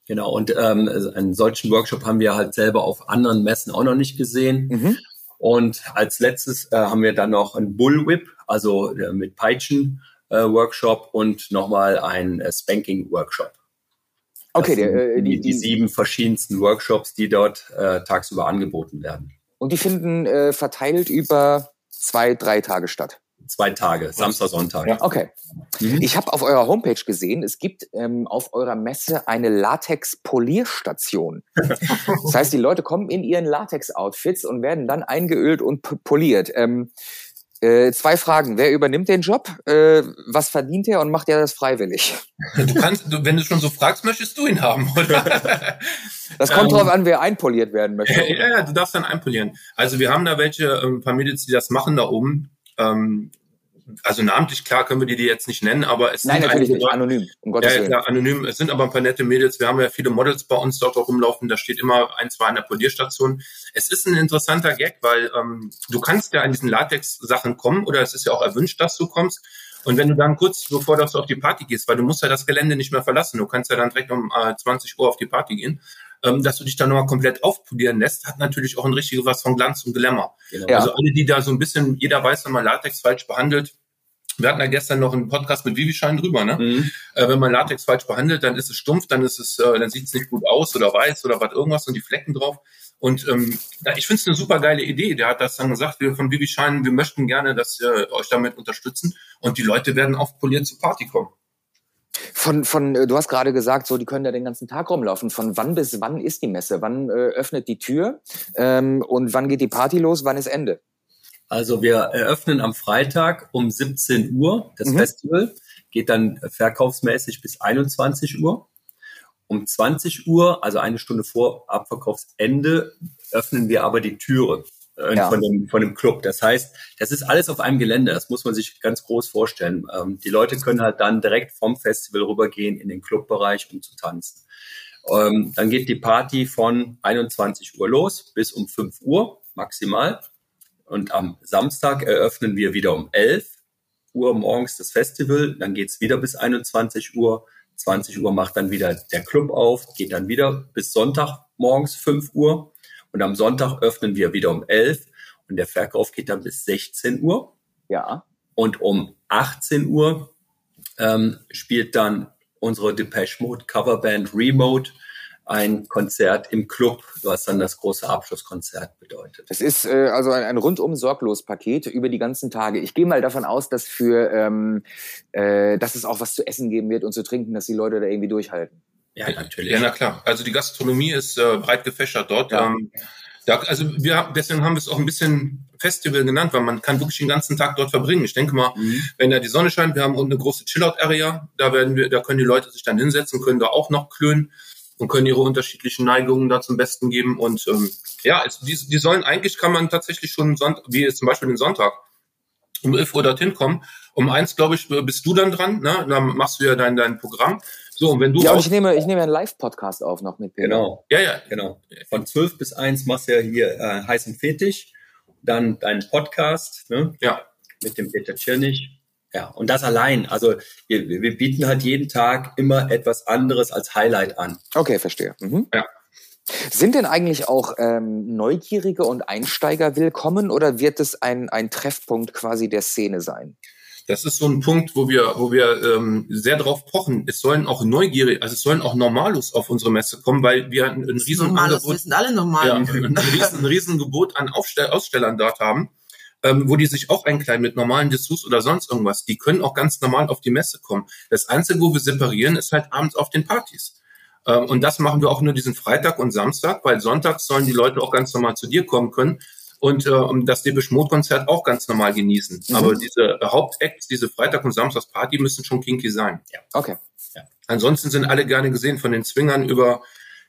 [SPEAKER 1] Genau, und ähm, einen solchen Workshop haben wir halt selber auf anderen Messen auch noch nicht gesehen. Mhm. Und als letztes äh, haben wir dann noch einen Bullwhip, also äh, mit Peitschen äh, Workshop und nochmal einen äh, Spanking Workshop. Okay, der, äh, die, die, die, sieben verschiedensten Workshops, die dort äh, tagsüber angeboten werden.
[SPEAKER 2] Und die finden äh, verteilt über zwei, drei Tage statt
[SPEAKER 1] zwei Tage, Samstag, Sonntag.
[SPEAKER 2] Ja. Okay. Mhm. Ich habe auf eurer Homepage gesehen, es gibt ähm, auf eurer Messe eine Latex-Polierstation. (laughs) das heißt, die Leute kommen in ihren Latex-Outfits und werden dann eingeölt und poliert. Ähm, äh, zwei Fragen. Wer übernimmt den Job? Äh, was verdient er und macht er das freiwillig?
[SPEAKER 4] Du kannst, du, wenn du schon so fragst, möchtest du ihn haben, oder? (laughs)
[SPEAKER 2] Das kommt ähm, drauf an, wer einpoliert werden möchte. (laughs)
[SPEAKER 4] Ja, ja, du darfst dann einpolieren. Also wir haben da welche, ein ähm, paar Mädels, die das machen da oben. Ähm, also namentlich klar können wir die, die jetzt nicht nennen, aber es
[SPEAKER 2] Nein,
[SPEAKER 4] sind
[SPEAKER 2] natürlich nicht, anonym,
[SPEAKER 4] um Gottes ja, Willen. Ja, anonym. Es sind aber ein paar nette Mädels. Wir haben ja viele Models bei uns dort auch rumlaufen. Da steht immer ein, zwei an der Polierstation. Es ist ein interessanter Gag, weil ähm, du kannst ja an diesen Latex-Sachen kommen oder es ist ja auch erwünscht, dass du kommst. Und wenn du dann kurz bevor du auf die Party gehst, weil du musst ja das Gelände nicht mehr verlassen, du kannst ja dann direkt um äh, 20 Uhr auf die Party gehen, ähm, dass du dich dann nochmal komplett aufpolieren lässt, hat natürlich auch ein richtiges was von Glanz und Glamour. Genau. Ja. Also alle, die da so ein bisschen, jeder weiß, wenn man Latex falsch behandelt, wir hatten ja gestern noch einen Podcast mit Vivischein drüber, ne? Mhm. Äh, wenn man Latex falsch behandelt, dann ist es stumpf, dann ist es, äh, dann sieht es nicht gut aus oder weiß oder was irgendwas und die Flecken drauf. Und ähm, ich finde es eine super geile Idee. Der hat das dann gesagt, wir von Vivischein, wir möchten gerne, dass ihr euch damit unterstützen und die Leute werden aufpoliert zur Party kommen.
[SPEAKER 2] Von, von, äh, du hast gerade gesagt, so, die können da den ganzen Tag rumlaufen. Von wann bis wann ist die Messe? Wann äh, öffnet die Tür? Ähm, und wann geht die Party los? Wann ist Ende?
[SPEAKER 1] Also wir eröffnen am Freitag um 17 Uhr das mhm. Festival, geht dann verkaufsmäßig bis 21 Uhr. Um 20 Uhr, also eine Stunde vor Abverkaufsende, öffnen wir aber die Türe äh, ja. von, dem, von dem Club. Das heißt, das ist alles auf einem Gelände. Das muss man sich ganz groß vorstellen. Ähm, die Leute können halt dann direkt vom Festival rübergehen in den Clubbereich, um zu tanzen. Ähm, dann geht die Party von 21 Uhr los bis um 5 Uhr maximal. Und am Samstag eröffnen wir wieder um 11 Uhr morgens das Festival. Dann geht's wieder bis 21 Uhr. 20 Uhr macht dann wieder der Club auf, geht dann wieder bis Sonntag morgens 5 Uhr. Und am Sonntag öffnen wir wieder um 11 und der Verkauf geht dann bis 16 Uhr.
[SPEAKER 2] Ja.
[SPEAKER 1] Und um 18 Uhr ähm, spielt dann unsere Depeche Mode Coverband Remote ein Konzert im Club, was dann das große Abschlusskonzert bedeutet.
[SPEAKER 2] Das ist äh, also ein, ein rundum sorglos Paket über die ganzen Tage. Ich gehe mal davon aus, dass für ähm, äh, dass es auch was zu essen geben wird und zu trinken, dass die Leute da irgendwie durchhalten.
[SPEAKER 4] Ja, natürlich. Ja, na klar. Also die Gastronomie ist äh, breit gefächert dort. Ja. Ähm, da, also wir, deswegen haben wir es auch ein bisschen Festival genannt, weil man kann wirklich den ganzen Tag dort verbringen. Ich denke mal, mhm. wenn da die Sonne scheint, wir haben eine große Chillout-Area, da werden wir, da können die Leute sich dann hinsetzen, können da auch noch klönen und können ihre unterschiedlichen Neigungen da zum Besten geben. Und ähm, ja, es, die, die sollen eigentlich kann man tatsächlich schon Sonntag, wie zum Beispiel den Sonntag, um 11 Uhr dorthin kommen. Um eins, glaube ich, bist du dann dran, ne? Dann machst du ja dein, dein Programm. So, und wenn du
[SPEAKER 2] ja, und ich nehme, ich nehme einen Live-Podcast auf noch mit.
[SPEAKER 1] Peter. Genau. Ja, ja, genau. Von 12 bis 1 machst du ja hier äh, heißen Fetisch, dann deinen Podcast, ne?
[SPEAKER 4] Ja.
[SPEAKER 1] Mit dem Peter Tschirnig. Ja, und das allein. Also wir, wir bieten halt jeden Tag immer etwas anderes als Highlight an.
[SPEAKER 2] Okay, verstehe. Mhm. Ja. Sind denn eigentlich auch ähm, Neugierige und Einsteiger willkommen oder wird es ein, ein Treffpunkt quasi der Szene sein?
[SPEAKER 4] Das ist so ein Punkt, wo wir, wo wir ähm, sehr drauf pochen. Es sollen auch Neugierige, also es sollen auch Normalos auf unsere Messe kommen, weil wir ein, ein riesen
[SPEAKER 3] Normalos, wir sind alle normal. Ja,
[SPEAKER 4] ein, ein, riesen, ein riesen Gebot an Aufstell Ausstellern dort haben ähm, wo die sich auch einkleiden mit normalen Dessous oder sonst irgendwas. Die können auch ganz normal auf die Messe kommen. Das Einzige, wo wir separieren, ist halt abends auf den Partys. Ähm, und das machen wir auch nur diesen Freitag und Samstag, weil sonntags sollen die Leute auch ganz normal zu dir kommen können und äh, das Debisch Konzert auch ganz normal genießen. Mhm. Aber diese Hauptacts, diese Freitag- und Samstagsparty müssen schon kinky sein.
[SPEAKER 2] Ja. Okay.
[SPEAKER 4] Ja. Ansonsten sind alle gerne gesehen, von den Zwingern über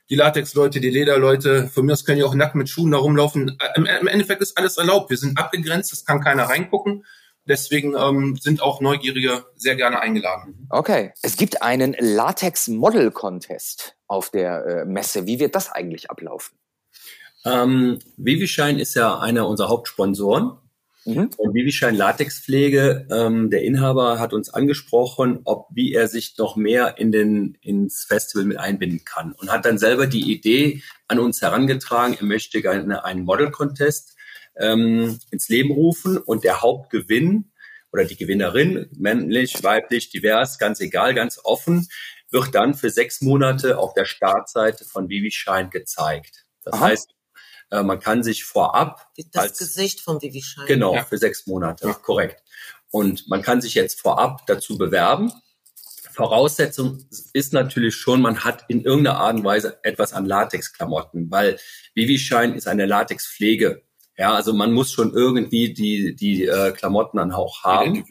[SPEAKER 4] die Latex-Leute, die Lederleute, von mir aus können die auch nackt mit Schuhen da rumlaufen. Im, Im, Endeffekt ist alles erlaubt. Wir sind abgegrenzt, es kann keiner reingucken. Deswegen ähm, sind auch Neugierige sehr gerne eingeladen.
[SPEAKER 2] Okay. Es gibt einen Latex-Model-Contest auf der äh, Messe. Wie wird das eigentlich ablaufen?
[SPEAKER 1] Ähm, Vivishine ist ja einer unserer Hauptsponsoren. Mhm. Und Vivischein Latexpflege, ähm, der Inhaber hat uns angesprochen, ob wie er sich noch mehr in den ins Festival mit einbinden kann und hat dann selber die Idee an uns herangetragen, er möchte gerne einen Model Contest ähm, ins Leben rufen und der Hauptgewinn oder die Gewinnerin, männlich, weiblich, divers, ganz egal, ganz offen, wird dann für sechs Monate auf der Startseite von Vivischein gezeigt. Das Aha. heißt, äh, man kann sich vorab.
[SPEAKER 3] Das als, Gesicht von Vivi Schein.
[SPEAKER 1] Genau, ja. für sechs Monate, ja. korrekt. Und man kann sich jetzt vorab dazu bewerben. Voraussetzung ist natürlich schon, man hat in irgendeiner Art und Weise etwas an Latexklamotten, weil Vivischein ist eine Latexpflege. Ja, also man muss schon irgendwie die, die äh, Klamotten dann auch haben.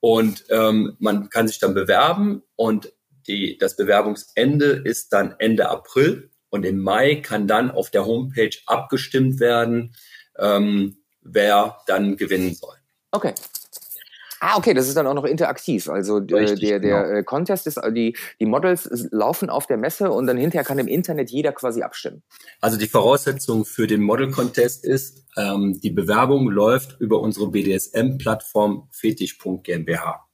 [SPEAKER 1] Und ähm, man kann sich dann bewerben und die, das Bewerbungsende ist dann Ende April. Und im Mai kann dann auf der Homepage abgestimmt werden, ähm, wer dann gewinnen soll.
[SPEAKER 2] Okay. Ah, okay, das ist dann auch noch interaktiv. Also äh, Richtig, der, der genau. Äh, Contest ist, die, die Models laufen auf der Messe und dann hinterher kann im Internet jeder quasi abstimmen.
[SPEAKER 1] Also die Voraussetzung für den Model Contest ist, ähm, die Bewerbung läuft über unsere BDSM-Plattform fetisch.gmbH.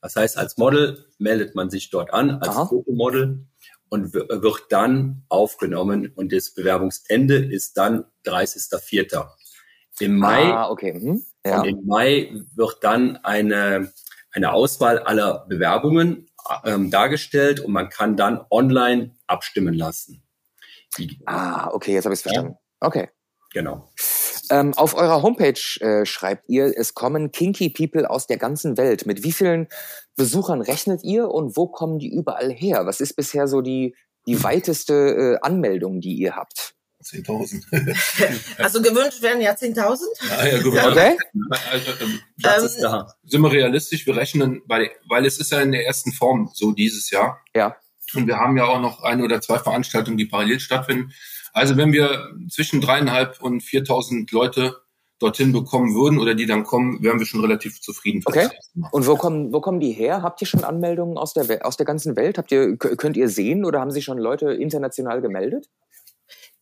[SPEAKER 1] Das heißt, als Model meldet man sich dort an, als Aha. Fotomodel und wird dann aufgenommen und das Bewerbungsende ist dann 30.04. Im Mai,
[SPEAKER 2] ah, okay. Mhm.
[SPEAKER 1] Ja. und im Mai wird dann eine, eine Auswahl aller Bewerbungen ähm, dargestellt und man kann dann online abstimmen lassen.
[SPEAKER 2] Die, ah, okay, jetzt habe ich es verstanden. Ja. Okay.
[SPEAKER 1] Genau.
[SPEAKER 2] Ähm, auf eurer Homepage äh, schreibt ihr, es kommen Kinky People aus der ganzen Welt. Mit wie vielen Besuchern rechnet ihr und wo kommen die überall her? Was ist bisher so die, die weiteste äh, Anmeldung, die ihr habt?
[SPEAKER 4] 10.000. (laughs)
[SPEAKER 3] also gewünscht werden ja 10.000.
[SPEAKER 4] Ah, ja, gewünscht. Okay. Also, (laughs) ähm, das ist da. Sind wir realistisch? Wir rechnen, weil, weil es ist ja in der ersten Form so dieses Jahr.
[SPEAKER 2] Ja.
[SPEAKER 4] Und wir haben ja auch noch ein oder zwei Veranstaltungen, die parallel stattfinden. Also wenn wir zwischen dreieinhalb und 4.000 Leute dorthin bekommen würden oder die dann kommen, wären wir schon relativ zufrieden.
[SPEAKER 2] Okay. Und wo kommen, wo kommen die her? Habt ihr schon Anmeldungen aus der, aus der ganzen Welt? Habt ihr, könnt ihr sehen oder haben sich schon Leute international gemeldet?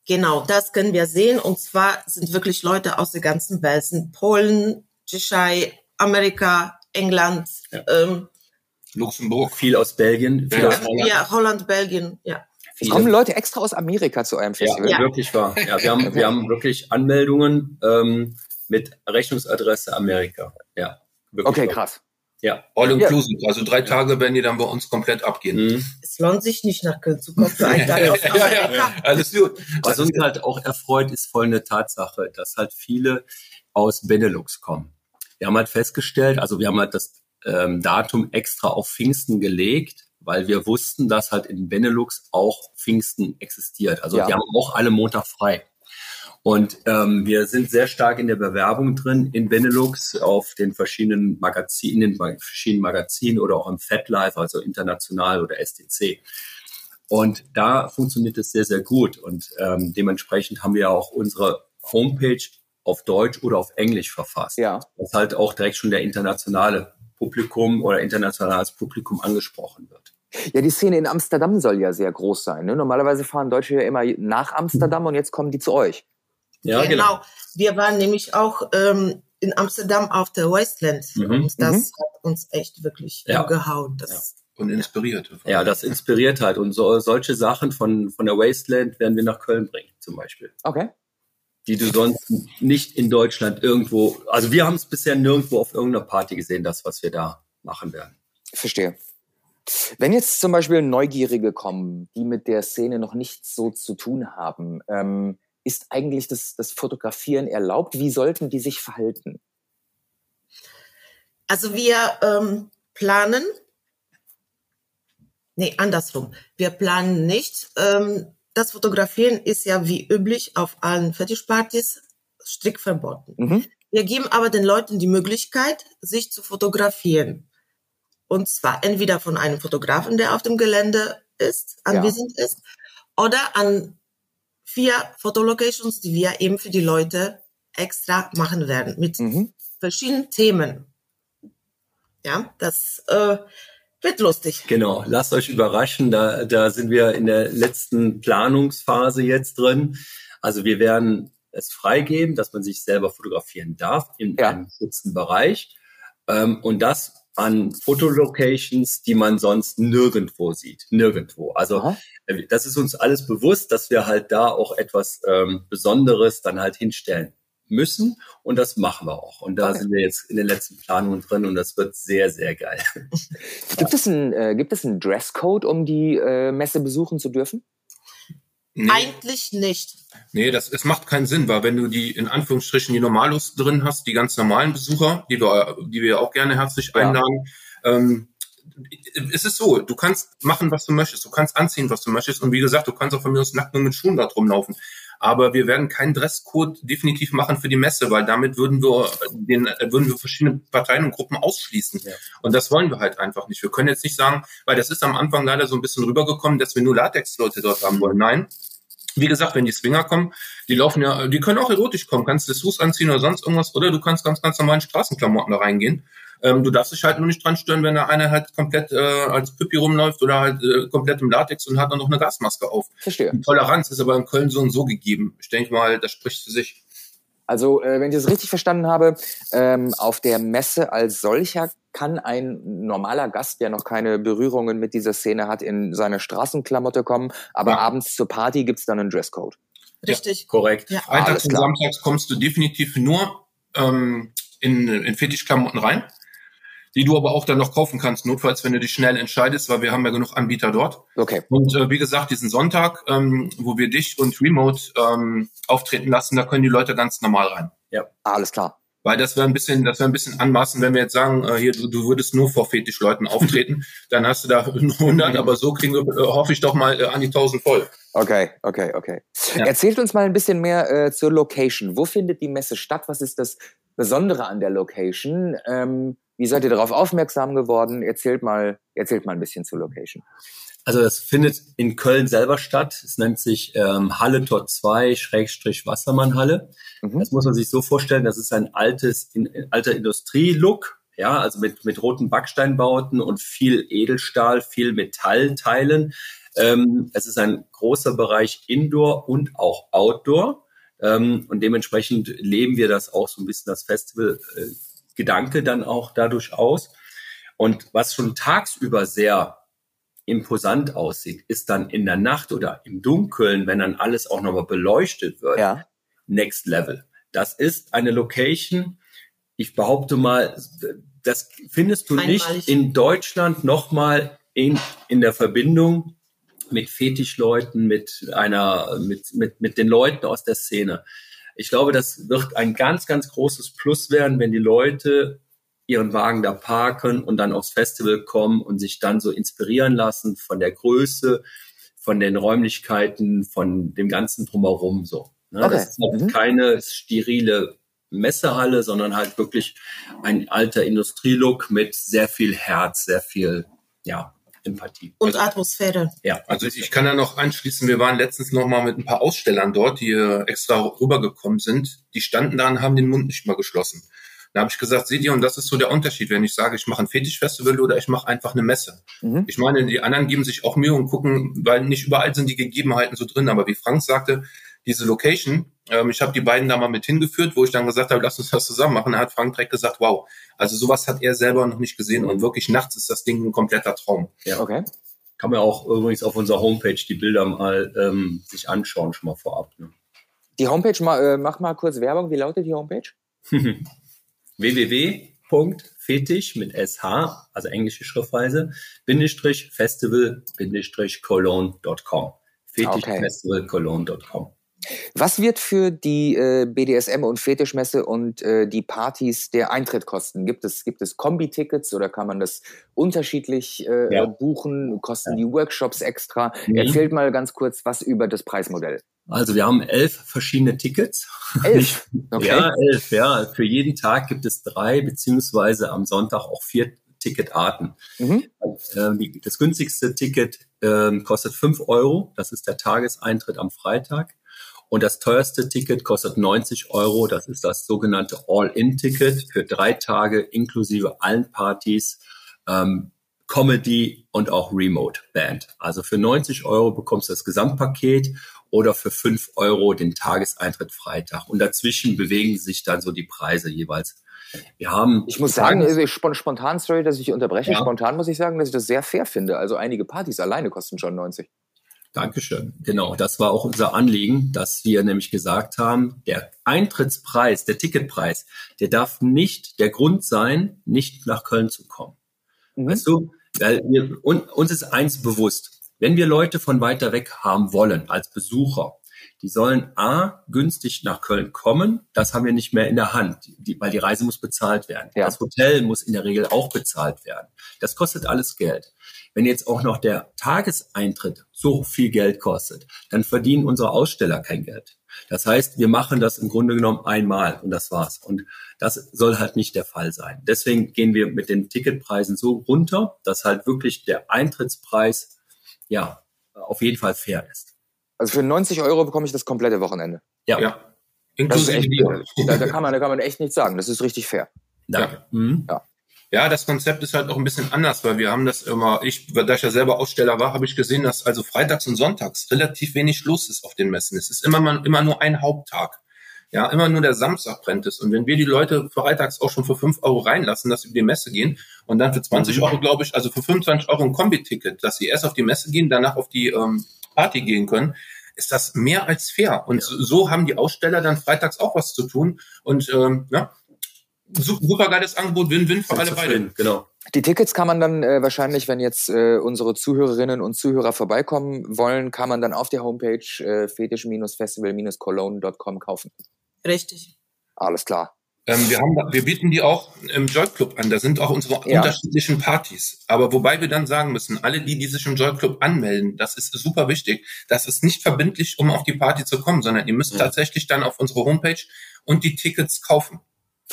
[SPEAKER 3] Genau, das können wir sehen. Und zwar sind wirklich Leute aus der ganzen Welt, sind Polen, Tschechei, Amerika, England, ja. ähm,
[SPEAKER 1] Luxemburg, viel aus Belgien, viel ja. aus
[SPEAKER 3] Holland. Ja, Holland, Belgien, ja.
[SPEAKER 2] Es kommen Leute extra aus Amerika zu eurem Festival.
[SPEAKER 1] Ja, wirklich wahr. Ja, wir haben, wir haben wirklich Anmeldungen ähm, mit Rechnungsadresse Amerika. Ja.
[SPEAKER 2] Okay, wahr. krass.
[SPEAKER 4] Ja. All inclusive. Ja. Also drei Tage werden die dann bei uns komplett abgehen. Mhm.
[SPEAKER 3] Es lohnt sich nicht nach Köln zu kommen für einen Tag (laughs) ja, ja, ja,
[SPEAKER 1] Alles gut. Was uns halt auch erfreut, ist folgende Tatsache, dass halt viele aus Benelux kommen. Wir haben halt festgestellt, also wir haben halt das ähm, Datum extra auf Pfingsten gelegt, weil wir wussten, dass halt in Benelux auch Pfingsten existiert. Also ja. die haben auch alle Montag frei. Und ähm, wir sind sehr stark in der Bewerbung drin in Benelux auf den verschiedenen Magazinen, in den verschiedenen Magazinen oder auch im FatLife, also international oder STC. Und da funktioniert es sehr, sehr gut. Und ähm, dementsprechend haben wir auch unsere Homepage auf Deutsch oder auf Englisch verfasst. Ja. Das halt auch direkt schon der internationale Publikum oder internationales Publikum angesprochen wird.
[SPEAKER 2] Ja, die Szene in Amsterdam soll ja sehr groß sein. Ne? Normalerweise fahren Deutsche ja immer nach Amsterdam und jetzt kommen die zu euch.
[SPEAKER 3] Ja, genau. genau. Wir waren nämlich auch ähm, in Amsterdam auf der Wasteland mhm. und das mhm. hat uns echt wirklich ja. umgehauen. Das ja.
[SPEAKER 4] Und inspiriert.
[SPEAKER 1] Ja, das inspiriert halt. Und so, solche Sachen von, von der Wasteland werden wir nach Köln bringen, zum Beispiel.
[SPEAKER 2] Okay.
[SPEAKER 1] Die du sonst nicht in Deutschland irgendwo, also wir haben es bisher nirgendwo auf irgendeiner Party gesehen, das, was wir da machen werden.
[SPEAKER 2] Verstehe. Wenn jetzt zum Beispiel Neugierige kommen, die mit der Szene noch nichts so zu tun haben, ähm, ist eigentlich das, das Fotografieren erlaubt? Wie sollten die sich verhalten?
[SPEAKER 3] Also wir ähm, planen, nee, andersrum. Wir planen nicht. Ähm, das Fotografieren ist ja wie üblich auf allen Fetischpartys strikt verboten. Mhm. Wir geben aber den Leuten die Möglichkeit, sich zu fotografieren. Und zwar entweder von einem Fotografen, der auf dem Gelände ist, anwesend ja. ist, oder an vier Fotolocations, die wir eben für die Leute extra machen werden mit mhm. verschiedenen Themen. Ja, das äh, wird lustig.
[SPEAKER 1] Genau, lasst euch überraschen. Da, da sind wir in der letzten Planungsphase jetzt drin. Also wir werden es freigeben, dass man sich selber fotografieren darf in ja. einem geschützten Bereich. Ähm, und das an Fotolocations, die man sonst nirgendwo sieht. Nirgendwo. Also Aha. Äh, das ist uns alles bewusst, dass wir halt da auch etwas ähm, Besonderes dann halt hinstellen müssen und das machen wir auch. Und da okay. sind wir jetzt in den letzten Planungen drin und das wird sehr, sehr geil.
[SPEAKER 2] Gibt, es ein, äh, gibt es einen Dresscode, um die äh, Messe besuchen zu dürfen?
[SPEAKER 3] Nee. Eigentlich nicht.
[SPEAKER 4] Nee, das, es macht keinen Sinn, weil wenn du die in Anführungsstrichen die Normalos drin hast, die ganz normalen Besucher, die wir, die wir auch gerne herzlich einladen, ja. ähm, es ist so, du kannst machen, was du möchtest, du kannst anziehen, was du möchtest und wie gesagt, du kannst auch von mir aus nackt nur mit Schuhen da drum laufen. Aber wir werden keinen Dresscode definitiv machen für die Messe, weil damit würden wir den, würden wir verschiedene Parteien und Gruppen ausschließen. Ja. Und das wollen wir halt einfach nicht. Wir können jetzt nicht sagen, weil das ist am Anfang leider so ein bisschen rübergekommen, dass wir nur Latex-Leute dort haben wollen. Nein, wie gesagt, wenn die Swinger kommen, die laufen ja, die können auch erotisch kommen. Kannst Dessous anziehen oder sonst irgendwas, oder du kannst ganz, ganz normalen Straßenklamotten da reingehen. Ähm, du darfst dich halt nur nicht dran stören, wenn da einer halt komplett äh, als Püppi rumläuft oder halt äh, komplett im Latex und hat dann noch eine Gasmaske auf.
[SPEAKER 2] Verstehe.
[SPEAKER 4] Die Toleranz ist aber in Köln so und so gegeben. Ich denke mal, das spricht für sich.
[SPEAKER 2] Also, äh, wenn ich das richtig verstanden habe, ähm, auf der Messe als solcher kann ein normaler Gast, der noch keine Berührungen mit dieser Szene hat, in seine Straßenklamotte kommen, aber ja. abends zur Party gibt's dann einen Dresscode.
[SPEAKER 3] Richtig.
[SPEAKER 1] Ja, korrekt.
[SPEAKER 4] Ja. Freitags und samstags kommst du definitiv nur ähm, in, in Fetischklamotten rein die du aber auch dann noch kaufen kannst, notfalls, wenn du dich schnell entscheidest, weil wir haben ja genug Anbieter dort.
[SPEAKER 2] Okay.
[SPEAKER 4] Und äh, wie gesagt, diesen Sonntag, ähm, wo wir dich und Remote ähm, auftreten lassen, da können die Leute ganz normal rein.
[SPEAKER 2] Ja, alles klar.
[SPEAKER 4] Weil das wäre ein bisschen, das wäre ein bisschen anmaßen, wenn wir jetzt sagen, äh, hier, du, du würdest nur vor Fetischleuten auftreten, (laughs) dann hast du da 100, aber so kriegen wir, äh, hoffe ich doch mal, äh, an die 1000 voll.
[SPEAKER 2] Okay, okay, okay. Ja. Erzählt uns mal ein bisschen mehr äh, zur Location. Wo findet die Messe statt? Was ist das Besondere an der Location? Ähm, wie seid ihr darauf aufmerksam geworden? Erzählt mal, erzählt mal ein bisschen zur Location.
[SPEAKER 1] Also das findet in Köln selber statt. Es nennt sich ähm, Halle Tor 2 Schrägstrich Wassermannhalle. Mhm. Das muss man sich so vorstellen, das ist ein altes, in, alter Industrielook, ja, also mit, mit roten Backsteinbauten und viel Edelstahl, viel Metallteilen. Ähm, es ist ein großer Bereich Indoor und auch Outdoor. Ähm, und dementsprechend leben wir das auch so ein bisschen, das Festival-Gedanke äh, dann auch dadurch aus. Und was schon tagsüber sehr imposant aussieht, ist dann in der Nacht oder im Dunkeln, wenn dann alles auch nochmal beleuchtet wird, ja. next level. Das ist eine Location, ich behaupte mal, das findest du Einmalig. nicht in Deutschland nochmal in, in der Verbindung mit Fetischleuten, mit einer, mit, mit, mit den Leuten aus der Szene. Ich glaube, das wird ein ganz, ganz großes Plus werden, wenn die Leute ihren Wagen da parken und dann aufs Festival kommen und sich dann so inspirieren lassen von der Größe, von den Räumlichkeiten, von dem ganzen drumherum so. Ne? Okay. Das ist halt mhm. keine sterile Messehalle, sondern halt wirklich ein alter Industrielook mit sehr viel Herz, sehr viel, ja, Empathie.
[SPEAKER 3] Und Atmosphäre.
[SPEAKER 4] Ja. Also ich kann da noch anschließen, wir waren letztens noch mal mit ein paar Ausstellern dort, die extra rübergekommen sind. Die standen da und haben den Mund nicht mal geschlossen. Da habe ich gesagt, seht ihr, und das ist so der Unterschied, wenn ich sage, ich mache ein Fetischfestival oder ich mache einfach eine Messe. Mhm. Ich meine, die anderen geben sich auch Mühe und gucken, weil nicht überall sind die Gegebenheiten so drin. Aber wie Frank sagte, diese Location, ähm, ich habe die beiden da mal mit hingeführt, wo ich dann gesagt habe, lass uns das zusammen machen. Da hat Frank direkt gesagt, wow, also sowas hat er selber noch nicht gesehen und wirklich nachts ist das Ding ein kompletter Traum.
[SPEAKER 1] Ja, okay. Kann man auch übrigens auf unserer Homepage die Bilder mal ähm, sich anschauen, schon mal vorab. Ne?
[SPEAKER 2] Die Homepage, mal, äh, mach mal kurz Werbung. Wie lautet die Homepage? (laughs)
[SPEAKER 1] www.fetisch mit sh, also englische Schriftweise, Bindestrich Festival, Bindestrich Cologne.com. Fetischfestivalcologne.com.
[SPEAKER 2] Was wird für die äh, BDSM und Fetischmesse und äh, die Partys der Eintritt kosten? Gibt es, gibt es Kombi-Tickets oder kann man das unterschiedlich äh, ja. buchen? Kosten ja. die Workshops extra? Mhm. Erzählt mal ganz kurz was über das Preismodell.
[SPEAKER 1] Also wir haben elf verschiedene Tickets.
[SPEAKER 2] Elf?
[SPEAKER 1] Okay. Ja, elf, ja. Für jeden Tag gibt es drei, beziehungsweise am Sonntag auch vier Ticketarten. Mhm. Äh, das günstigste Ticket äh, kostet fünf Euro. Das ist der Tageseintritt am Freitag. Und das teuerste Ticket kostet 90 Euro. Das ist das sogenannte All-In-Ticket für drei Tage inklusive allen Partys, ähm, Comedy und auch Remote Band. Also für 90 Euro bekommst du das Gesamtpaket oder für 5 Euro den Tageseintritt Freitag. Und dazwischen bewegen sich dann so die Preise jeweils. Wir haben.
[SPEAKER 2] Ich muss sagen, also spontan, sorry, dass ich unterbreche. Ja. Spontan muss ich sagen, dass ich das sehr fair finde. Also einige Partys alleine kosten schon 90.
[SPEAKER 1] Dankeschön. Genau, das war auch unser Anliegen, dass wir nämlich gesagt haben, der Eintrittspreis, der Ticketpreis, der darf nicht der Grund sein, nicht nach Köln zu kommen. Mhm. Weißt du, weil wir, uns ist eins bewusst, wenn wir Leute von weiter weg haben wollen als Besucher, die sollen A, günstig nach Köln kommen. Das haben wir nicht mehr in der Hand, die, weil die Reise muss bezahlt werden. Ja. Das Hotel muss in der Regel auch bezahlt werden. Das kostet alles Geld. Wenn jetzt auch noch der Tageseintritt so viel Geld kostet, dann verdienen unsere Aussteller kein Geld. Das heißt, wir machen das im Grunde genommen einmal und das war's. Und das soll halt nicht der Fall sein. Deswegen gehen wir mit den Ticketpreisen so runter, dass halt wirklich der Eintrittspreis ja auf jeden Fall fair ist.
[SPEAKER 2] Also für 90 Euro bekomme ich das komplette Wochenende.
[SPEAKER 4] Ja. ja.
[SPEAKER 2] Inklusive echt, (laughs) da, da, kann man, da kann man echt nichts sagen. Das ist richtig fair.
[SPEAKER 1] Danke. Ja. Mhm.
[SPEAKER 4] ja. Ja, das Konzept ist halt auch ein bisschen anders, weil wir haben das immer, ich, da ich ja selber Aussteller war, habe ich gesehen, dass also freitags und sonntags relativ wenig los ist auf den Messen. Es ist immer, mal, immer nur ein Haupttag. Ja, immer nur der Samstag brennt es. Und wenn wir die Leute freitags auch schon für fünf Euro reinlassen, dass sie über die Messe gehen und dann für 20 mhm. Euro, glaube ich, also für 25 Euro ein Kombi-Ticket, dass sie erst auf die Messe gehen, danach auf die ähm, Party gehen können, ist das mehr als fair. Und ja. so haben die Aussteller dann freitags auch was zu tun. Und ähm, ja, super geiles Angebot, Win-Win für alle beide.
[SPEAKER 2] Genau. Die Tickets kann man dann äh, wahrscheinlich, wenn jetzt äh, unsere Zuhörerinnen und Zuhörer vorbeikommen wollen, kann man dann auf der Homepage äh, fetisch-festival-cologne.com kaufen.
[SPEAKER 3] Richtig.
[SPEAKER 2] Alles klar.
[SPEAKER 4] Ähm, wir, haben, wir bieten die auch im Joy Club an. Da sind auch unsere ja. unterschiedlichen Partys. Aber wobei wir dann sagen müssen, alle, die, die sich im Joy Club anmelden, das ist super wichtig. Das ist nicht verbindlich, um auf die Party zu kommen, sondern ihr müsst ja. tatsächlich dann auf unsere Homepage und die Tickets kaufen.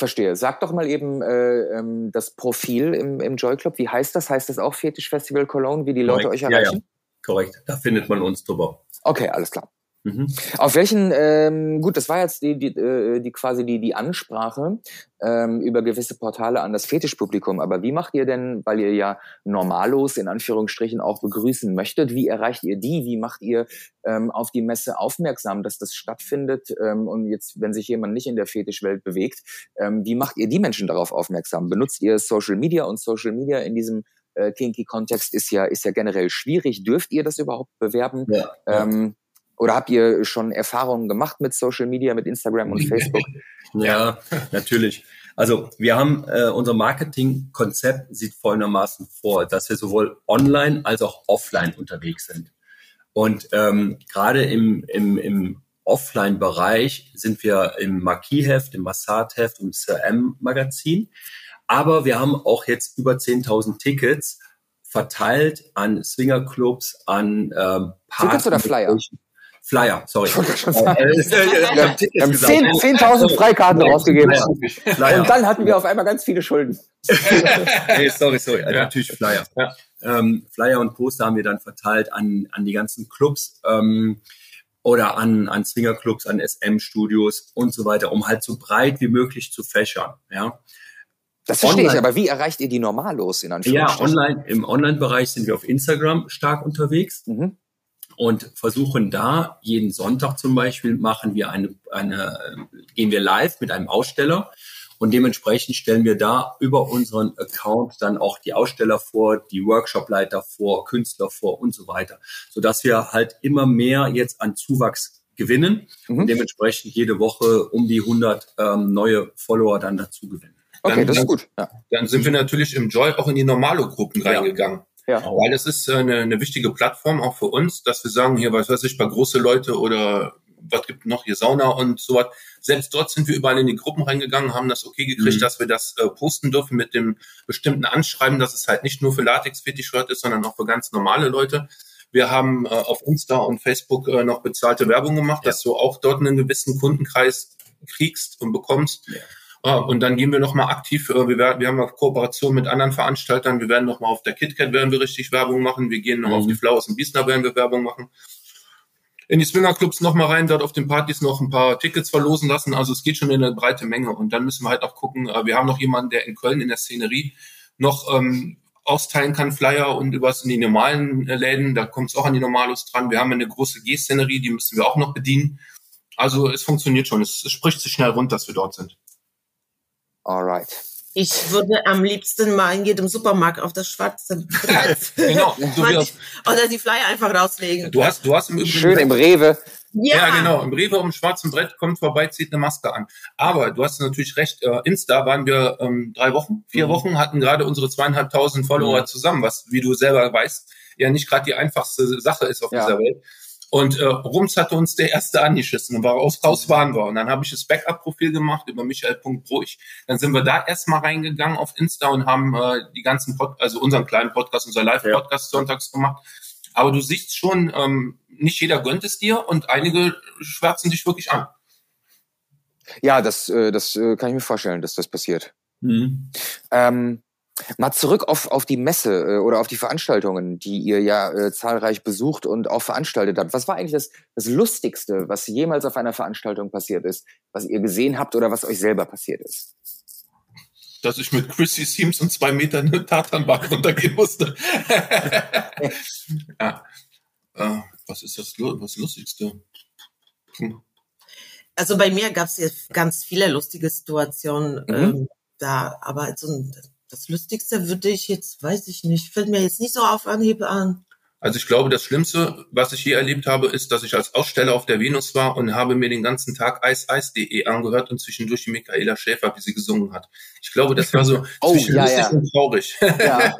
[SPEAKER 2] Verstehe. Sag doch mal eben äh, ähm, das Profil im, im Joy Club. Wie heißt das? Heißt das auch Fetisch Festival Cologne, wie die Leute euch erreichen?
[SPEAKER 1] korrekt. Da findet man uns drüber.
[SPEAKER 2] Okay, alles klar. Mhm. Auf welchen, ähm, gut, das war jetzt die, die, äh, die quasi die, die Ansprache ähm, über gewisse Portale an das Fetischpublikum. Aber wie macht ihr denn, weil ihr ja Normalos in Anführungsstrichen auch begrüßen möchtet, wie erreicht ihr die? Wie macht ihr ähm, auf die Messe aufmerksam, dass das stattfindet? Ähm, und jetzt, wenn sich jemand nicht in der Fetischwelt bewegt, ähm, wie macht ihr die Menschen darauf aufmerksam? Benutzt ihr Social Media und Social Media in diesem äh, Kinky-Kontext ist ja, ist ja generell schwierig. Dürft ihr das überhaupt bewerben? Ja, ähm, oder habt ihr schon Erfahrungen gemacht mit Social Media, mit Instagram und Facebook? (laughs)
[SPEAKER 1] Ja, natürlich. Also wir haben äh, unser Marketingkonzept sieht folgendermaßen vor, dass wir sowohl online als auch offline unterwegs sind. Und ähm, gerade im, im, im Offline-Bereich sind wir im Marquis-Heft, im Massad-Heft und im CRM-Magazin. Aber wir haben auch jetzt über 10.000 Tickets verteilt an Swingerclubs, an ähm,
[SPEAKER 2] Tickets oder Flyer?
[SPEAKER 1] Flyer, sorry.
[SPEAKER 2] Äh, wir haben 10.000 Freikarten rausgegeben. Flyer. Und dann hatten wir auf einmal ganz viele Schulden. (laughs)
[SPEAKER 1] nee, sorry, sorry. Also ja. Natürlich Flyer. Ja. Ähm, Flyer und Poster haben wir dann verteilt an, an die ganzen Clubs. Ähm, oder an, an Swingerclubs, an SM-Studios und so weiter, um halt so breit wie möglich zu fächern. Ja.
[SPEAKER 2] Das verstehe online. ich, aber wie erreicht ihr die Normalos in
[SPEAKER 1] Anführungsstrichen? Ja, online, im Online-Bereich sind wir auf Instagram stark unterwegs. Mhm und versuchen da jeden Sonntag zum Beispiel machen wir eine, eine gehen wir live mit einem Aussteller und dementsprechend stellen wir da über unseren Account dann auch die Aussteller vor, die Workshopleiter vor, Künstler vor und so weiter, so dass wir halt immer mehr jetzt an Zuwachs gewinnen mhm. und dementsprechend jede Woche um die 100 ähm, neue Follower dann dazu gewinnen.
[SPEAKER 2] Okay,
[SPEAKER 4] dann,
[SPEAKER 2] das ist gut.
[SPEAKER 4] Ja. Dann sind wir natürlich im Joy auch in die Normalo-Gruppen ja. reingegangen. Ja. Weil es ist äh, eine, eine wichtige Plattform auch für uns, dass wir sagen, hier, was weiß ich, bei große Leute oder was gibt noch hier Sauna und so was. Selbst dort sind wir überall in die Gruppen reingegangen, haben das okay gekriegt, mhm. dass wir das äh, posten dürfen mit dem bestimmten Anschreiben, dass es halt nicht nur für latex fetisch ist, sondern auch für ganz normale Leute. Wir haben äh, auf Insta und Facebook äh, noch bezahlte Werbung gemacht, ja. dass du auch dort einen gewissen Kundenkreis kriegst und bekommst. Ja. Ah, und dann gehen wir nochmal aktiv, äh, wir, werden, wir haben eine Kooperation mit anderen Veranstaltern, wir werden nochmal auf der KitKat werden wir richtig Werbung machen, wir gehen noch mhm. auf die Flowers und Biesner werden wir Werbung machen. In die Swingerclubs nochmal rein, dort auf den Partys noch ein paar Tickets verlosen lassen, also es geht schon in eine breite Menge und dann müssen wir halt auch gucken, äh, wir haben noch jemanden, der in Köln in der Szenerie noch ähm, austeilen kann, Flyer und übers in die normalen äh, Läden, da kommt es auch an die Normalos dran. Wir haben eine große G-Szenerie, die müssen wir auch noch bedienen. Also es funktioniert schon, es, es spricht sich schnell rund, dass wir dort sind.
[SPEAKER 2] Alright.
[SPEAKER 3] Ich würde am liebsten mal in jedem Supermarkt auf das schwarze Brett (laughs) genau, (laughs) oder die Flyer einfach rauslegen.
[SPEAKER 4] Du hast, du hast
[SPEAKER 2] im Übrigen schön im Rewe.
[SPEAKER 4] Ja. ja, genau. Im Rewe um schwarzen Brett kommt vorbei, zieht eine Maske an. Aber du hast natürlich recht. Äh, Insta waren wir ähm, drei Wochen, vier mhm. Wochen, hatten gerade unsere zweieinhalbtausend Follower mhm. zusammen, was, wie du selber weißt, ja nicht gerade die einfachste Sache ist auf ja. dieser Welt. Und äh, Rums hatte uns der erste angeschissen und war raus, raus waren wir. Und dann habe ich das Backup-Profil gemacht über michael.bruch. Dann sind wir da erstmal reingegangen auf Insta und haben äh, die ganzen, Pod also unseren kleinen Podcast, unser Live-Podcast ja. sonntags gemacht. Aber du siehst schon, ähm, nicht jeder gönnt es dir und einige schwärzen dich wirklich an.
[SPEAKER 2] Ja, das, äh, das äh, kann ich mir vorstellen, dass das passiert. Mhm. Ähm, Mal zurück auf, auf die Messe äh, oder auf die Veranstaltungen, die ihr ja äh, zahlreich besucht und auch veranstaltet habt. Was war eigentlich das, das Lustigste, was jemals auf einer Veranstaltung passiert ist, was ihr gesehen habt oder was euch selber passiert ist?
[SPEAKER 4] Dass ich mit Chrissy Seams und zwei Metern (laughs) eine Tatanbahn runtergehen musste. (laughs) ja. Äh, was ist das was Lustigste?
[SPEAKER 3] Hm. Also bei mir gab es jetzt ganz viele lustige Situationen. Mhm. Ähm, da, aber so ein das Lustigste würde ich jetzt, weiß ich nicht, fällt mir jetzt nicht so auf Anhieb an.
[SPEAKER 4] Also ich glaube, das Schlimmste, was ich je erlebt habe, ist, dass ich als Aussteller auf der Venus war und habe mir den ganzen Tag Eis-Eis.de angehört und zwischendurch die Michaela Schäfer, wie sie gesungen hat. Ich glaube, das war so (laughs) oh, zwischen ja, lustig ja. und traurig. (laughs)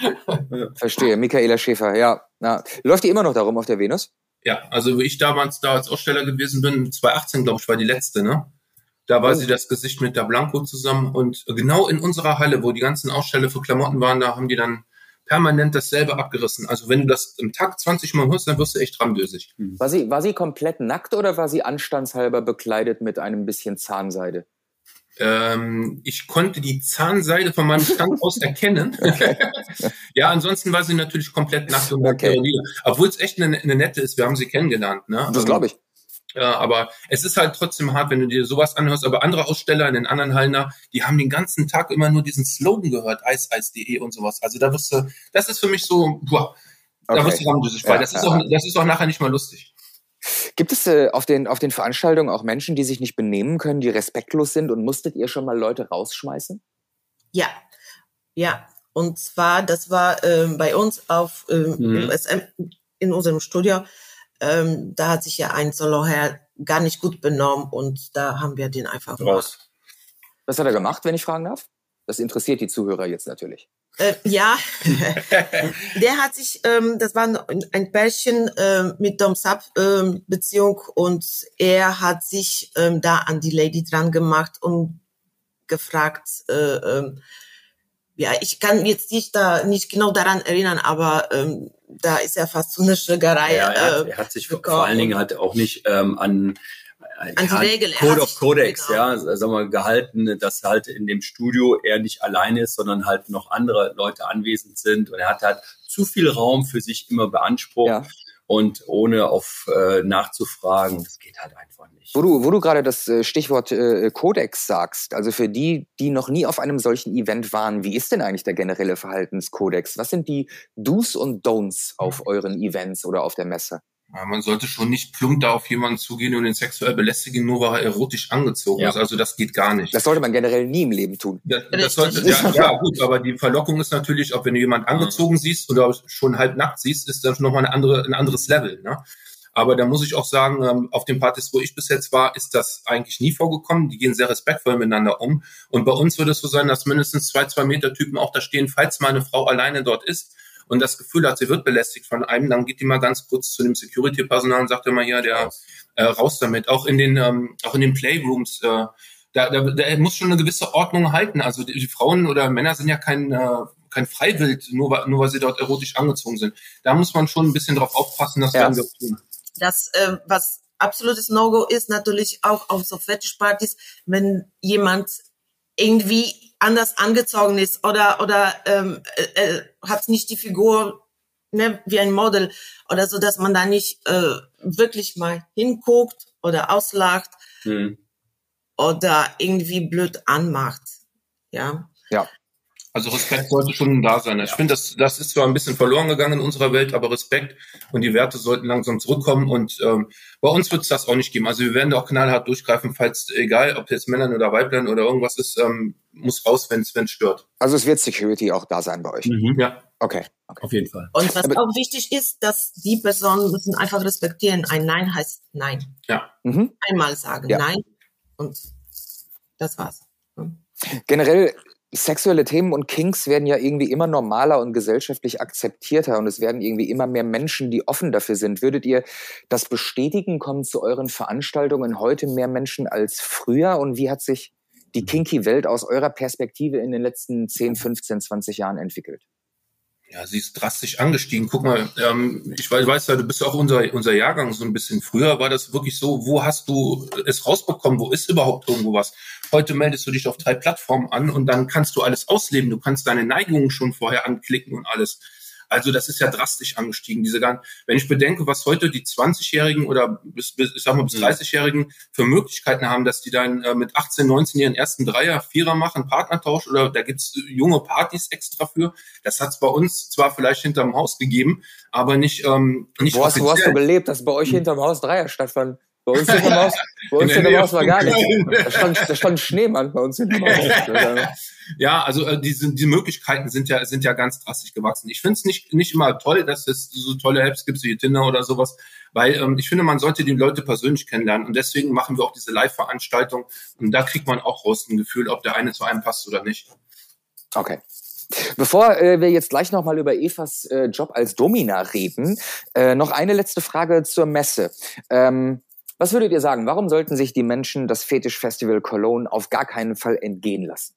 [SPEAKER 4] Ja.
[SPEAKER 2] Verstehe, Michaela Schäfer, ja. Na, läuft die immer noch darum auf der Venus?
[SPEAKER 4] Ja, also wie ich damals da als Aussteller gewesen bin, 2018, glaube ich, war die letzte, ne? Da war oh. sie das Gesicht mit der Blanco zusammen und genau in unserer Halle, wo die ganzen Aussteller für Klamotten waren, da haben die dann permanent dasselbe abgerissen. Also wenn du das im Tag 20 Mal hörst, dann wirst du echt randösig.
[SPEAKER 2] Hm. War sie, war sie komplett nackt oder war sie anstandshalber bekleidet mit einem bisschen Zahnseide?
[SPEAKER 4] Ähm, ich konnte die Zahnseide von meinem Stand (laughs) aus erkennen. (laughs) ja, ansonsten war sie natürlich komplett nackt und okay. Obwohl es echt eine, eine, nette ist, wir haben sie kennengelernt. Ne?
[SPEAKER 2] Das glaube ich.
[SPEAKER 4] Ja, aber es ist halt trotzdem hart, wenn du dir sowas anhörst. Aber andere Aussteller in den anderen Hallen, die haben den ganzen Tag immer nur diesen Slogan gehört, eiseis.de und sowas. Also da wirst du, das ist für mich so, boah, da wirst du ramdüsig ja, das, ist auch, das ist auch nachher nicht mal lustig.
[SPEAKER 2] Gibt es äh, auf, den, auf den Veranstaltungen auch Menschen, die sich nicht benehmen können, die respektlos sind und musstet ihr schon mal Leute rausschmeißen?
[SPEAKER 3] Ja, ja. Und zwar, das war ähm, bei uns auf ähm, mhm. SM, in unserem Studio, ähm, da hat sich ja ein Soloherr gar nicht gut benommen und da haben wir den einfach raus.
[SPEAKER 2] Was hat er gemacht, wenn ich fragen darf? Das interessiert die Zuhörer jetzt natürlich.
[SPEAKER 3] Äh, ja, (laughs) der hat sich, ähm, das war ein Pärchen äh, mit Dom-Sub-Beziehung ähm, und er hat sich ähm, da an die Lady dran gemacht und gefragt, äh, ähm, ja, ich kann jetzt nicht da nicht genau daran erinnern, aber ähm, da ist ja fast so eine Schlägerei.
[SPEAKER 1] Ja, er, hat, äh, er hat sich vor allen Dingen halt auch nicht ähm, an an die Regel. Code of Codex, genau. ja, sagen wir, gehalten, dass halt in dem Studio er nicht alleine ist, sondern halt noch andere Leute anwesend sind. Und er hat halt zu viel Raum für sich immer beansprucht. Ja. Und ohne auf äh, nachzufragen, das geht halt einfach nicht.
[SPEAKER 2] Wo du, wo du gerade das äh, Stichwort äh, Codex sagst, also für die, die noch nie auf einem solchen Event waren, wie ist denn eigentlich der generelle Verhaltenskodex? Was sind die Do's und Don'ts auf euren Events oder auf der Messe?
[SPEAKER 4] Ja, man sollte schon nicht plump da auf jemanden zugehen und ihn sexuell belästigen, nur weil er erotisch angezogen ja. ist. Also das geht gar nicht.
[SPEAKER 2] Das sollte man generell nie im Leben tun.
[SPEAKER 4] Das, das sollte, ja, ja, (laughs) gut, aber die Verlockung ist natürlich, ob wenn du jemanden angezogen siehst oder schon halb nackt siehst, ist das nochmal eine andere, ein anderes Level. Ne? Aber da muss ich auch sagen, ähm, auf den Partys, wo ich bis jetzt war, ist das eigentlich nie vorgekommen. Die gehen sehr respektvoll miteinander um. Und bei uns wird es so sein, dass mindestens zwei, zwei Meter Typen auch da stehen, falls meine Frau alleine dort ist und das Gefühl hat, sie wird belästigt von einem, dann geht die mal ganz kurz zu dem Security-Personal und sagt immer hier, der äh, raus damit. Auch in den, ähm, auch in den Playrooms, äh, da, da, da muss schon eine gewisse Ordnung halten. Also die, die Frauen oder Männer sind ja kein, äh, kein Freiwild, nur, weil, nur weil sie dort erotisch angezogen sind. Da muss man schon ein bisschen drauf aufpassen, dass ja. wir tun.
[SPEAKER 3] Das, äh, was absolutes No-Go ist, natürlich auch auf so Fetischpartys, wenn jemand irgendwie anders angezogen ist oder oder ähm, äh, äh, hat nicht die Figur ne, wie ein Model oder so, dass man da nicht äh, wirklich mal hinguckt oder auslacht hm. oder irgendwie blöd anmacht. Ja.
[SPEAKER 2] Ja.
[SPEAKER 4] Also Respekt sollte schon da sein. Ich finde, das, das ist zwar ein bisschen verloren gegangen in unserer Welt, aber Respekt und die Werte sollten langsam zurückkommen. Und ähm, bei uns wird es das auch nicht geben. Also wir werden da auch knallhart durchgreifen, falls, egal ob jetzt Männern oder Weiblein oder irgendwas ist, ähm, muss raus, wenn es stört.
[SPEAKER 2] Also es wird Security auch da sein bei euch.
[SPEAKER 4] Mhm. Ja.
[SPEAKER 2] Okay. okay.
[SPEAKER 1] Auf jeden Fall.
[SPEAKER 3] Und was aber auch wichtig ist, dass die Personen müssen einfach respektieren. Ein Nein heißt Nein.
[SPEAKER 4] Ja.
[SPEAKER 3] Mhm. Einmal sagen ja. Nein und das war's.
[SPEAKER 2] Generell sexuelle Themen und Kinks werden ja irgendwie immer normaler und gesellschaftlich akzeptierter und es werden irgendwie immer mehr Menschen, die offen dafür sind. Würdet ihr das bestätigen? Kommen zu euren Veranstaltungen heute mehr Menschen als früher? Und wie hat sich die kinky Welt aus eurer Perspektive in den letzten 10, 15, 20 Jahren entwickelt?
[SPEAKER 4] Ja, sie ist drastisch angestiegen. Guck mal, ähm, ich weiß, weiß ja, du bist ja auch unser, unser Jahrgang so ein bisschen. Früher war das wirklich so, wo hast du es rausbekommen? Wo ist überhaupt irgendwo was? Heute meldest du dich auf drei Plattformen an und dann kannst du alles ausleben. Du kannst deine Neigungen schon vorher anklicken und alles. Also das ist ja drastisch angestiegen. Diese ganzen, wenn ich bedenke, was heute die 20-Jährigen oder bis, bis, ich sag mal bis 30-Jährigen mhm. für Möglichkeiten haben, dass die dann äh, mit 18, 19 ihren ersten Dreier, Vierer machen, Partnertausch oder da gibt's junge Partys extra für. Das hat's bei uns zwar vielleicht hinterm Haus gegeben, aber nicht ähm, nicht.
[SPEAKER 2] Wo hast, wo hast du gelebt, dass bei euch hinterm Haus Dreier stattfanden? Bei uns hinterm Haus, bei uns hinterm Haus war gar nichts. Da stand, da stand Schneemann bei uns hinterm Haus. (laughs)
[SPEAKER 4] Ja, also äh, diese, die Möglichkeiten sind ja sind ja ganz drastisch gewachsen. Ich finde es nicht nicht immer toll, dass es so tolle Apps gibt wie Tinder oder sowas, weil ähm, ich finde, man sollte die Leute persönlich kennenlernen und deswegen machen wir auch diese Live-Veranstaltung und da kriegt man auch raus ein Gefühl, ob der eine zu einem passt oder nicht.
[SPEAKER 2] Okay. Bevor äh, wir jetzt gleich nochmal über Evas äh, Job als Domina reden, äh, noch eine letzte Frage zur Messe. Ähm, was würdet ihr sagen? Warum sollten sich die Menschen das Fetisch-Festival Cologne auf gar keinen Fall entgehen lassen?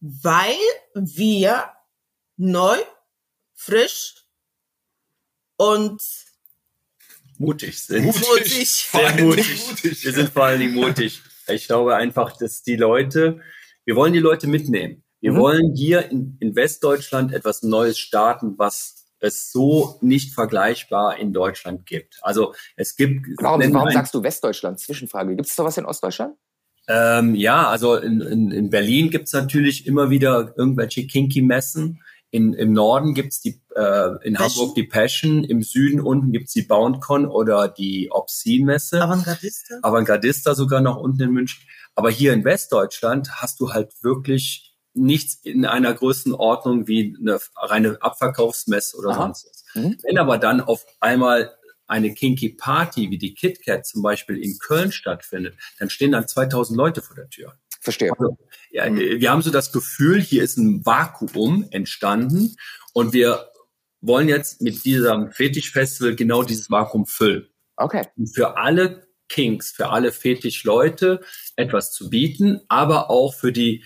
[SPEAKER 3] weil wir neu, frisch und
[SPEAKER 1] mutig sind.
[SPEAKER 3] Mutig.
[SPEAKER 1] Sehr mutig. mutig. Wir sind vor allen Dingen mutig. Ich glaube einfach, dass die Leute, wir wollen die Leute mitnehmen. Wir mhm. wollen hier in, in Westdeutschland etwas Neues starten, was es so nicht vergleichbar in Deutschland gibt. Also es gibt.
[SPEAKER 2] Warum, warum sagst du Westdeutschland? Zwischenfrage. Gibt es da was in Ostdeutschland?
[SPEAKER 1] Ähm, ja, also in, in, in Berlin gibt's natürlich immer wieder irgendwelche Kinky-Messen. In, Im Norden gibt's die, äh, in Passion. Hamburg die Passion, im Süden unten gibt's die BoundCon oder die Obscene-Messe.
[SPEAKER 3] Avantgardista.
[SPEAKER 1] Avantgardista sogar noch unten in München. Aber hier in Westdeutschland hast du halt wirklich nichts in einer Größenordnung wie eine reine Abverkaufsmesse oder Aha. sonst was. Mhm. Wenn aber dann auf einmal eine Kinky Party wie die KitKat zum Beispiel in Köln stattfindet, dann stehen dann 2000 Leute vor der Tür.
[SPEAKER 2] Verstehe.
[SPEAKER 1] Also, ja, mhm. Wir haben so das Gefühl, hier ist ein Vakuum entstanden und wir wollen jetzt mit diesem Fetischfestival genau dieses Vakuum füllen.
[SPEAKER 2] Okay.
[SPEAKER 1] Und für alle Kinks, für alle Fetischleute etwas zu bieten, aber auch für die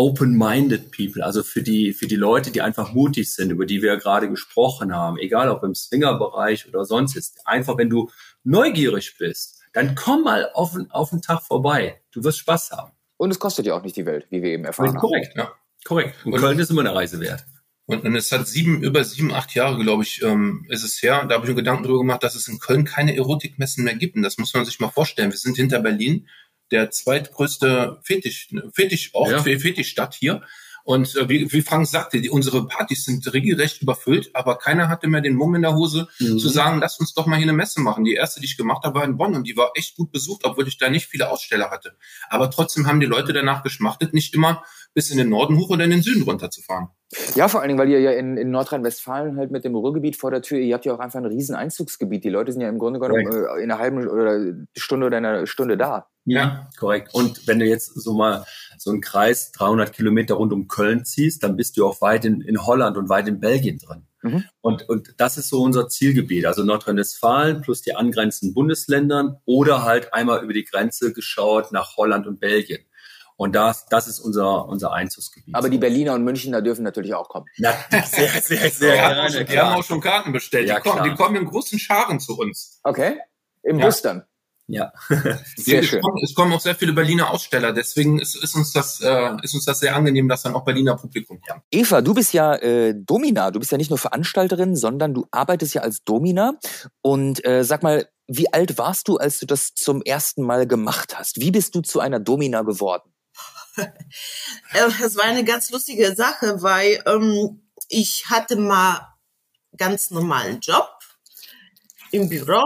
[SPEAKER 1] open-minded people, also für die, für die Leute, die einfach mutig sind, über die wir ja gerade gesprochen haben, egal ob im Swinger-Bereich oder sonst ist. Einfach, wenn du neugierig bist, dann komm mal auf, auf einen Tag vorbei. Du wirst Spaß haben.
[SPEAKER 2] Und es kostet ja auch nicht die Welt, wie wir eben erfahren
[SPEAKER 1] korrekt, haben. Korrekt, ja. Korrekt. Und, und Köln ist immer eine Reise wert.
[SPEAKER 4] Und, und es hat sieben, über sieben, acht Jahre, glaube ich, ähm, ist es her. Da habe ich mir Gedanken darüber gemacht, dass es in Köln keine Erotikmessen mehr gibt. Und das muss man sich mal vorstellen. Wir sind hinter Berlin der zweitgrößte Fetisch, Fetischort, ja. Fetischstadt hier. Und äh, wie, wie Frank sagte, die, unsere Partys sind regelrecht überfüllt, aber keiner hatte mehr den Mumm in der Hose mhm. zu sagen, lass uns doch mal hier eine Messe machen. Die erste, die ich gemacht habe, war in Bonn und die war echt gut besucht, obwohl ich da nicht viele Aussteller hatte. Aber trotzdem haben die Leute danach geschmachtet, nicht immer bis in den Norden hoch oder in den Süden runterzufahren.
[SPEAKER 2] Ja, vor allen Dingen, weil ihr ja in, in Nordrhein-Westfalen halt mit dem Ruhrgebiet vor der Tür, ihr habt ja auch einfach ein riesen Einzugsgebiet. Die Leute sind ja im Grunde genommen äh, in einer halben oder Stunde oder einer Stunde da.
[SPEAKER 1] Ja, korrekt. Und wenn du jetzt so mal so einen Kreis 300 Kilometer rund um Köln ziehst, dann bist du auch weit in, in Holland und weit in Belgien drin. Mhm. Und, und das ist so unser Zielgebiet, also Nordrhein-Westfalen plus die angrenzenden Bundesländern oder halt einmal über die Grenze geschaut nach Holland und Belgien. Und das, das ist unser, unser Einzugsgebiet.
[SPEAKER 2] Aber die Berliner und Münchner dürfen natürlich auch kommen.
[SPEAKER 1] Ja, (laughs) sehr, sehr, sehr
[SPEAKER 4] ja, gerne. Die haben auch schon Karten bestellt. Ja, die, kommen, die kommen in großen Scharen zu uns.
[SPEAKER 2] Okay. Im ja. Bus dann.
[SPEAKER 1] Ja, (laughs)
[SPEAKER 4] sehr es schön. Kommen, es kommen auch sehr viele Berliner Aussteller, deswegen ist, ist, uns das, äh, ist uns das sehr angenehm, dass dann auch Berliner Publikum kommt.
[SPEAKER 2] Eva, du bist ja äh, Domina, du bist ja nicht nur Veranstalterin, sondern du arbeitest ja als Domina. Und äh, sag mal, wie alt warst du, als du das zum ersten Mal gemacht hast? Wie bist du zu einer Domina geworden? (laughs)
[SPEAKER 3] Es war eine ganz lustige Sache, weil ähm, ich hatte mal ganz normalen Job im Büro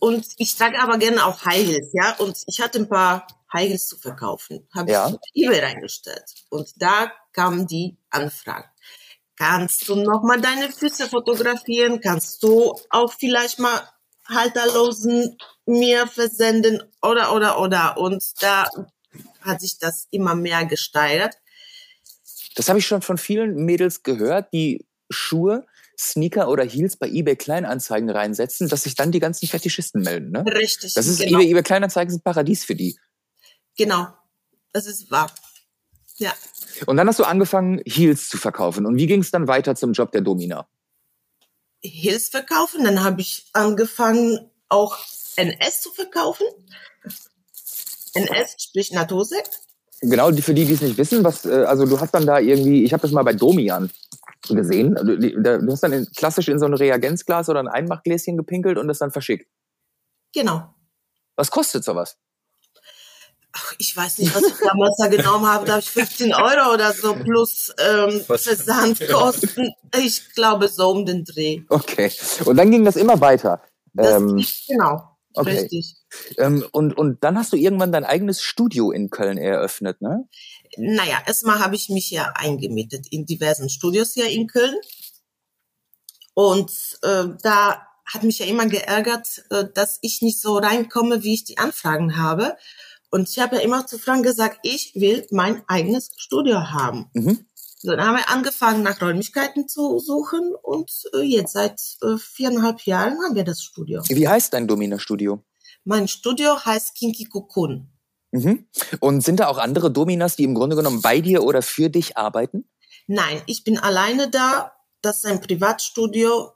[SPEAKER 3] und ich trage aber gerne auch High Heels, ja. Und ich hatte ein paar High Heels zu verkaufen, habe ja. ich auf eBay reingestellt und da kam die Anfrage. Kannst du noch mal deine Füße fotografieren? Kannst du auch vielleicht mal halterlosen mir versenden oder oder oder und da hat sich das immer mehr gesteigert.
[SPEAKER 2] Das habe ich schon von vielen Mädels gehört, die Schuhe, Sneaker oder Heels bei eBay Kleinanzeigen reinsetzen, dass sich dann die ganzen Fetischisten melden. Ne?
[SPEAKER 3] Richtig.
[SPEAKER 2] Das ist genau. eBay, eBay Kleinanzeigen ist ein Paradies für die.
[SPEAKER 3] Genau, das ist wahr. Ja.
[SPEAKER 2] Und dann hast du angefangen, Heels zu verkaufen. Und wie ging es dann weiter zum Job der Domina?
[SPEAKER 3] Heels verkaufen, dann habe ich angefangen, auch NS zu verkaufen. NS, sprich Natursekt.
[SPEAKER 2] Genau, für die, die es nicht wissen, was, äh, also du hast dann da irgendwie, ich habe das mal bei Domian gesehen, also, du hast dann in, klassisch in so ein Reagenzglas oder ein Einmachgläschen gepinkelt und das dann verschickt.
[SPEAKER 3] Genau.
[SPEAKER 2] Was kostet sowas?
[SPEAKER 3] Ach, ich weiß nicht, was ich damals da genommen habe. Da habe ich 15 Euro oder so plus ähm, Versandkosten. Ich glaube so um den Dreh.
[SPEAKER 2] Okay. Und dann ging das immer weiter.
[SPEAKER 3] Das, ähm, genau. Okay. Richtig.
[SPEAKER 2] Ähm, und, und dann hast du irgendwann dein eigenes Studio in Köln eröffnet, ne?
[SPEAKER 3] Naja, erstmal habe ich mich ja eingemietet in diversen Studios hier in Köln. Und äh, da hat mich ja immer geärgert, äh, dass ich nicht so reinkomme, wie ich die Anfragen habe. Und ich habe ja immer zu Frank gesagt, ich will mein eigenes Studio haben. Mhm. So, dann haben wir angefangen, nach Räumlichkeiten zu suchen und äh, jetzt seit äh, viereinhalb Jahren haben wir das Studio.
[SPEAKER 2] Wie heißt dein Domina-Studio?
[SPEAKER 3] Mein Studio heißt Kinky Cocoon.
[SPEAKER 2] Mhm. Und sind da auch andere Dominas, die im Grunde genommen bei dir oder für dich arbeiten?
[SPEAKER 3] Nein, ich bin alleine da. Das ist ein Privatstudio.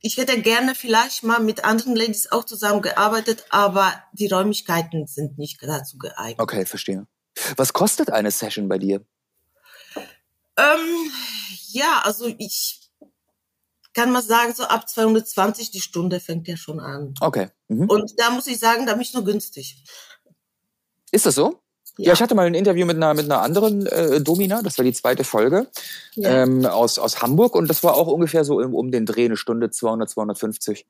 [SPEAKER 3] ich hätte gerne vielleicht mal mit anderen Ladies auch zusammengearbeitet, aber die Räumlichkeiten sind nicht dazu geeignet.
[SPEAKER 2] Okay, verstehe. Was kostet eine Session bei dir?
[SPEAKER 3] Ähm, ja, also ich kann mal sagen, so ab 220 die Stunde fängt ja schon an.
[SPEAKER 2] Okay.
[SPEAKER 3] Mhm. Und da muss ich sagen, da bin ich nur günstig.
[SPEAKER 2] Ist das so? Ja. ja, ich hatte mal ein Interview mit einer, mit einer anderen äh, Domina, das war die zweite Folge, ja. ähm, aus, aus Hamburg und das war auch ungefähr so um, um den Dreh, eine Stunde 200, 250.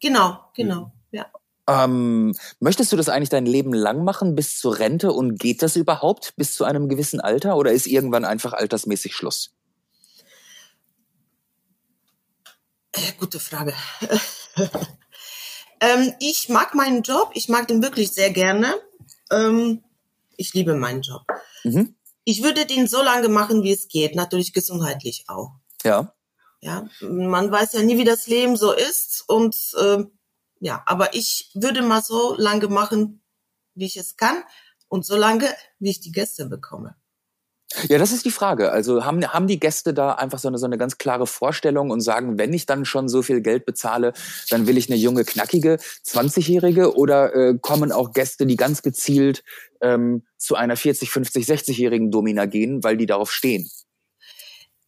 [SPEAKER 3] Genau, genau, ja.
[SPEAKER 2] Ähm, möchtest du das eigentlich dein Leben lang machen bis zur Rente und geht das überhaupt bis zu einem gewissen Alter oder ist irgendwann einfach altersmäßig Schluss?
[SPEAKER 3] Äh, gute Frage. (laughs) ähm, ich mag meinen Job, ich mag den wirklich sehr gerne. Ähm, ich liebe meinen Job. Mhm. Ich würde den so lange machen, wie es geht, natürlich gesundheitlich auch.
[SPEAKER 2] Ja.
[SPEAKER 3] Ja, man weiß ja nie, wie das Leben so ist und äh, ja, aber ich würde mal so lange machen, wie ich es kann und so lange, wie ich die Gäste bekomme.
[SPEAKER 2] Ja, das ist die Frage. Also haben, haben die Gäste da einfach so eine, so eine ganz klare Vorstellung und sagen, wenn ich dann schon so viel Geld bezahle, dann will ich eine junge, knackige 20-Jährige oder äh, kommen auch Gäste, die ganz gezielt ähm, zu einer 40, 50, 60-jährigen Domina gehen, weil die darauf stehen?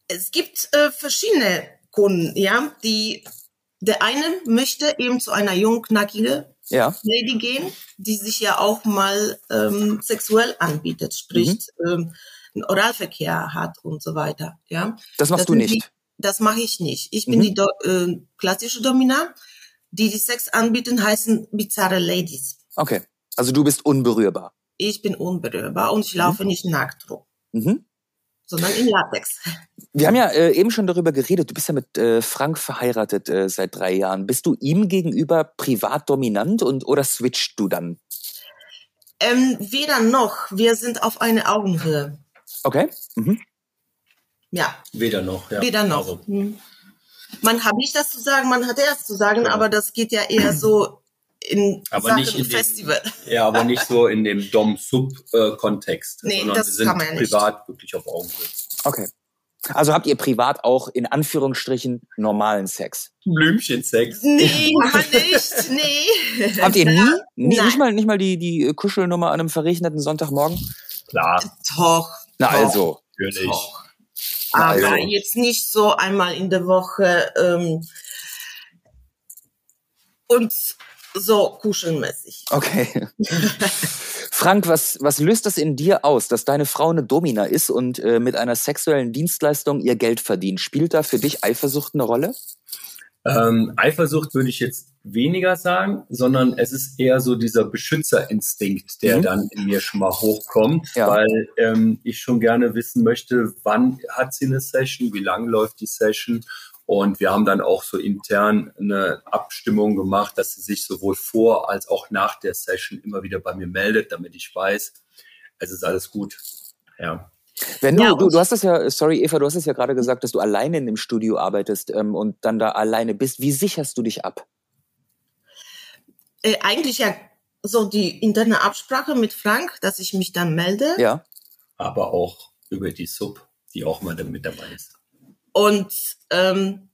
[SPEAKER 3] Es gibt äh, verschiedene Kunden, ja, die der eine möchte eben zu einer jungen, knackigen ja. Lady gehen, die sich ja auch mal ähm, sexuell anbietet, sprich mhm. ähm, einen Oralverkehr hat und so weiter. Ja,
[SPEAKER 2] das machst das du nicht.
[SPEAKER 3] Die, das mache ich nicht. Ich bin mhm. die Do äh, klassische Domina. Die, die Sex anbieten, heißen bizarre Ladies.
[SPEAKER 2] Okay, also du bist unberührbar.
[SPEAKER 3] Ich bin unberührbar und ich laufe mhm. nicht nackt rum. Mhm. Sondern in Latex.
[SPEAKER 2] Wir haben ja äh, eben schon darüber geredet. Du bist ja mit äh, Frank verheiratet äh, seit drei Jahren. Bist du ihm gegenüber privat dominant und oder switcht du dann?
[SPEAKER 3] Ähm, weder noch. Wir sind auf eine Augenhöhe.
[SPEAKER 2] Okay. Mhm.
[SPEAKER 3] Ja.
[SPEAKER 1] Weder noch, ja.
[SPEAKER 3] Weder noch. Also. Mhm. Man hat nicht das zu sagen, man hat erst zu sagen, ja. aber das geht ja eher so in
[SPEAKER 1] aber Sachen nicht in Festival. Dem, (laughs) ja, aber nicht so in dem Dom-Sub-Kontext.
[SPEAKER 3] Nee, das kann man ja
[SPEAKER 1] nicht. privat wirklich auf Augenhöhe.
[SPEAKER 2] Okay. Also habt ihr privat auch in Anführungsstrichen normalen Sex?
[SPEAKER 1] Blümchensex.
[SPEAKER 3] Nee, (laughs) man nicht. Nee. (laughs)
[SPEAKER 2] Habt ihr nie? nie nicht mal nicht mal die die Kuschelnummer an einem verregneten Sonntagmorgen?
[SPEAKER 1] Klar.
[SPEAKER 3] Doch.
[SPEAKER 2] Na also.
[SPEAKER 1] Natürlich. Doch.
[SPEAKER 3] Aber also. jetzt nicht so einmal in der Woche ähm, und so kuschelmäßig.
[SPEAKER 2] Okay. (laughs) Frank, was, was löst das in dir aus, dass deine Frau eine Domina ist und äh, mit einer sexuellen Dienstleistung ihr Geld verdient? Spielt da für dich Eifersucht eine Rolle?
[SPEAKER 1] Ähm, Eifersucht würde ich jetzt weniger sagen, sondern es ist eher so dieser Beschützerinstinkt, der mhm. dann in mir schon mal hochkommt, ja. weil ähm, ich schon gerne wissen möchte, wann hat sie eine Session, wie lang läuft die Session und wir haben dann auch so intern eine Abstimmung gemacht, dass sie sich sowohl vor als auch nach der Session immer wieder bei mir meldet, damit ich weiß, es ist alles gut. Ja.
[SPEAKER 2] Wenn du, ja, du, du hast es ja, sorry Eva, du hast es ja gerade gesagt, dass du alleine in dem Studio arbeitest ähm, und dann da alleine bist. Wie sicherst du dich ab?
[SPEAKER 3] Äh, eigentlich ja so die interne Absprache mit Frank, dass ich mich dann melde.
[SPEAKER 2] Ja.
[SPEAKER 1] Aber auch über die Sub, die auch mal mit dabei ist.
[SPEAKER 3] Und ähm,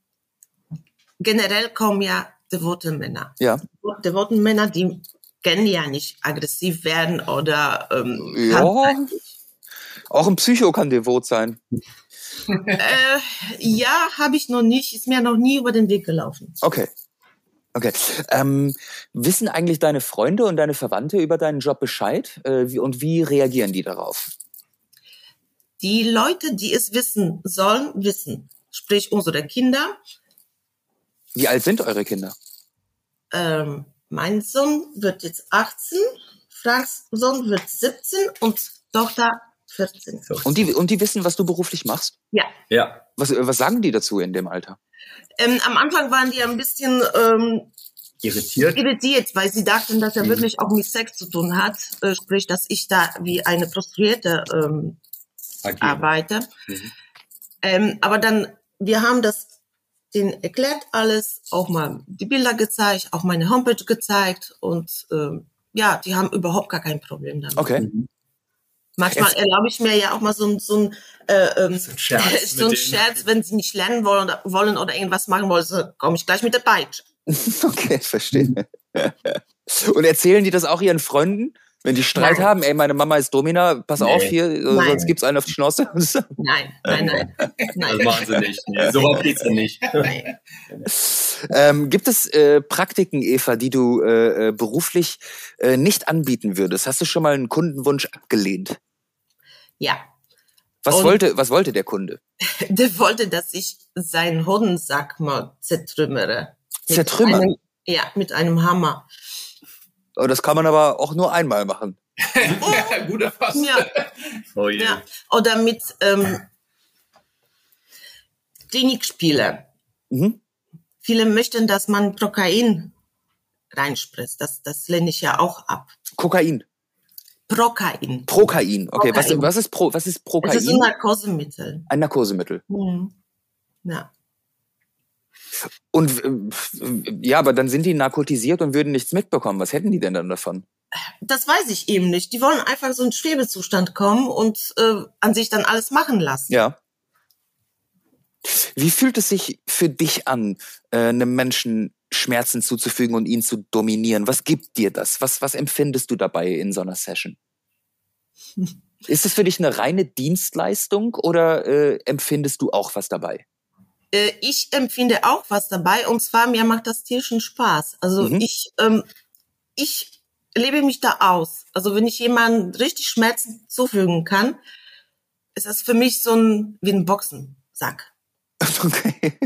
[SPEAKER 3] generell kommen ja devote Männer.
[SPEAKER 2] Ja.
[SPEAKER 3] Devote Männer, die können ja nicht aggressiv werden oder ähm,
[SPEAKER 2] ja. Auch ein Psycho kann devot sein.
[SPEAKER 3] äh, ja, habe ich noch nicht. Ist mir noch nie über den Weg gelaufen.
[SPEAKER 2] Okay. Okay. Ähm, wissen eigentlich deine Freunde und deine Verwandte über deinen Job Bescheid? Äh, wie, und wie reagieren die darauf?
[SPEAKER 3] Die Leute, die es wissen sollen, wissen. Sprich unsere Kinder.
[SPEAKER 2] Wie alt sind eure Kinder?
[SPEAKER 3] Ähm, mein Sohn wird jetzt 18, Franks Sohn wird 17 und Tochter 14.
[SPEAKER 2] Und die, und die wissen, was du beruflich machst?
[SPEAKER 3] Ja.
[SPEAKER 1] Ja.
[SPEAKER 2] Was, was sagen die dazu in dem Alter?
[SPEAKER 3] Ähm, am Anfang waren die ein bisschen ähm,
[SPEAKER 1] irritiert.
[SPEAKER 3] irritiert, weil sie dachten, dass er mhm. wirklich auch mit Sex zu tun hat. Äh, sprich, dass ich da wie eine Prostituierte ähm, arbeite. Mhm. Ähm, aber dann, wir haben das denen erklärt alles, auch mal die Bilder gezeigt, auch meine Homepage gezeigt und ähm, ja, die haben überhaupt gar kein Problem damit.
[SPEAKER 2] Okay. Mhm.
[SPEAKER 3] Manchmal erlaube ich mir ja auch mal so ein, so ein, äh, ähm, so ein Scherz, (laughs) so ein Scherz wenn sie nicht lernen wollen oder, wollen oder irgendwas machen wollen, so komme ich gleich mit der Peitsche. (laughs)
[SPEAKER 2] okay, verstehe. (laughs) Und erzählen die das auch ihren Freunden? Wenn die Streit nein. haben, ey, meine Mama ist Domina, pass nee. auf hier, nein. sonst gibt's einen auf die Schnauze. (laughs)
[SPEAKER 3] nein, nein, nein. (laughs)
[SPEAKER 1] nein. Das machen sie nicht. Nee, so weit geht's ja nicht. (laughs)
[SPEAKER 2] ähm, gibt es äh, Praktiken, Eva, die du äh, äh, beruflich äh, nicht anbieten würdest? Hast du schon mal einen Kundenwunsch abgelehnt?
[SPEAKER 3] Ja.
[SPEAKER 2] Was wollte, was wollte der Kunde?
[SPEAKER 3] Der wollte, dass ich seinen Hodensack mal zertrümmere.
[SPEAKER 2] Zertrümmern?
[SPEAKER 3] Ja, mit einem Hammer.
[SPEAKER 2] Das kann man aber auch nur einmal machen. (laughs)
[SPEAKER 4] ja, guter Fass.
[SPEAKER 3] Ja. Oh je. ja. Oder mit ähm, Klinikspiele. Mhm. Viele möchten, dass man Prokain reinspritzt. Das, das lehne ich ja auch ab.
[SPEAKER 2] Kokain.
[SPEAKER 3] Prokain.
[SPEAKER 2] Prokain. Okay, Prokain. Was, was ist Pro, was ist Prokain? Das
[SPEAKER 3] ist ein Narkosemittel.
[SPEAKER 2] Ein Narkosemittel.
[SPEAKER 3] Mhm. Ja.
[SPEAKER 2] Und äh, ja, aber dann sind die narkotisiert und würden nichts mitbekommen. Was hätten die denn dann davon?
[SPEAKER 3] Das weiß ich eben nicht. Die wollen einfach so in Schwebezustand kommen und äh, an sich dann alles machen lassen.
[SPEAKER 2] Ja. Wie fühlt es sich für dich an, äh, einem Menschen Schmerzen zuzufügen und ihn zu dominieren? Was gibt dir das? Was, was empfindest du dabei in so einer Session? (laughs) Ist es für dich eine reine Dienstleistung oder äh, empfindest du auch was dabei?
[SPEAKER 3] Äh, ich empfinde auch was dabei und zwar mir macht das Tierchen Spaß. Also mhm. ich, ähm, ich lebe mich da aus. Also wenn ich jemandem richtig Schmerzen zufügen kann, ist das für mich so ein wie ein Boxensack. (laughs) Okay.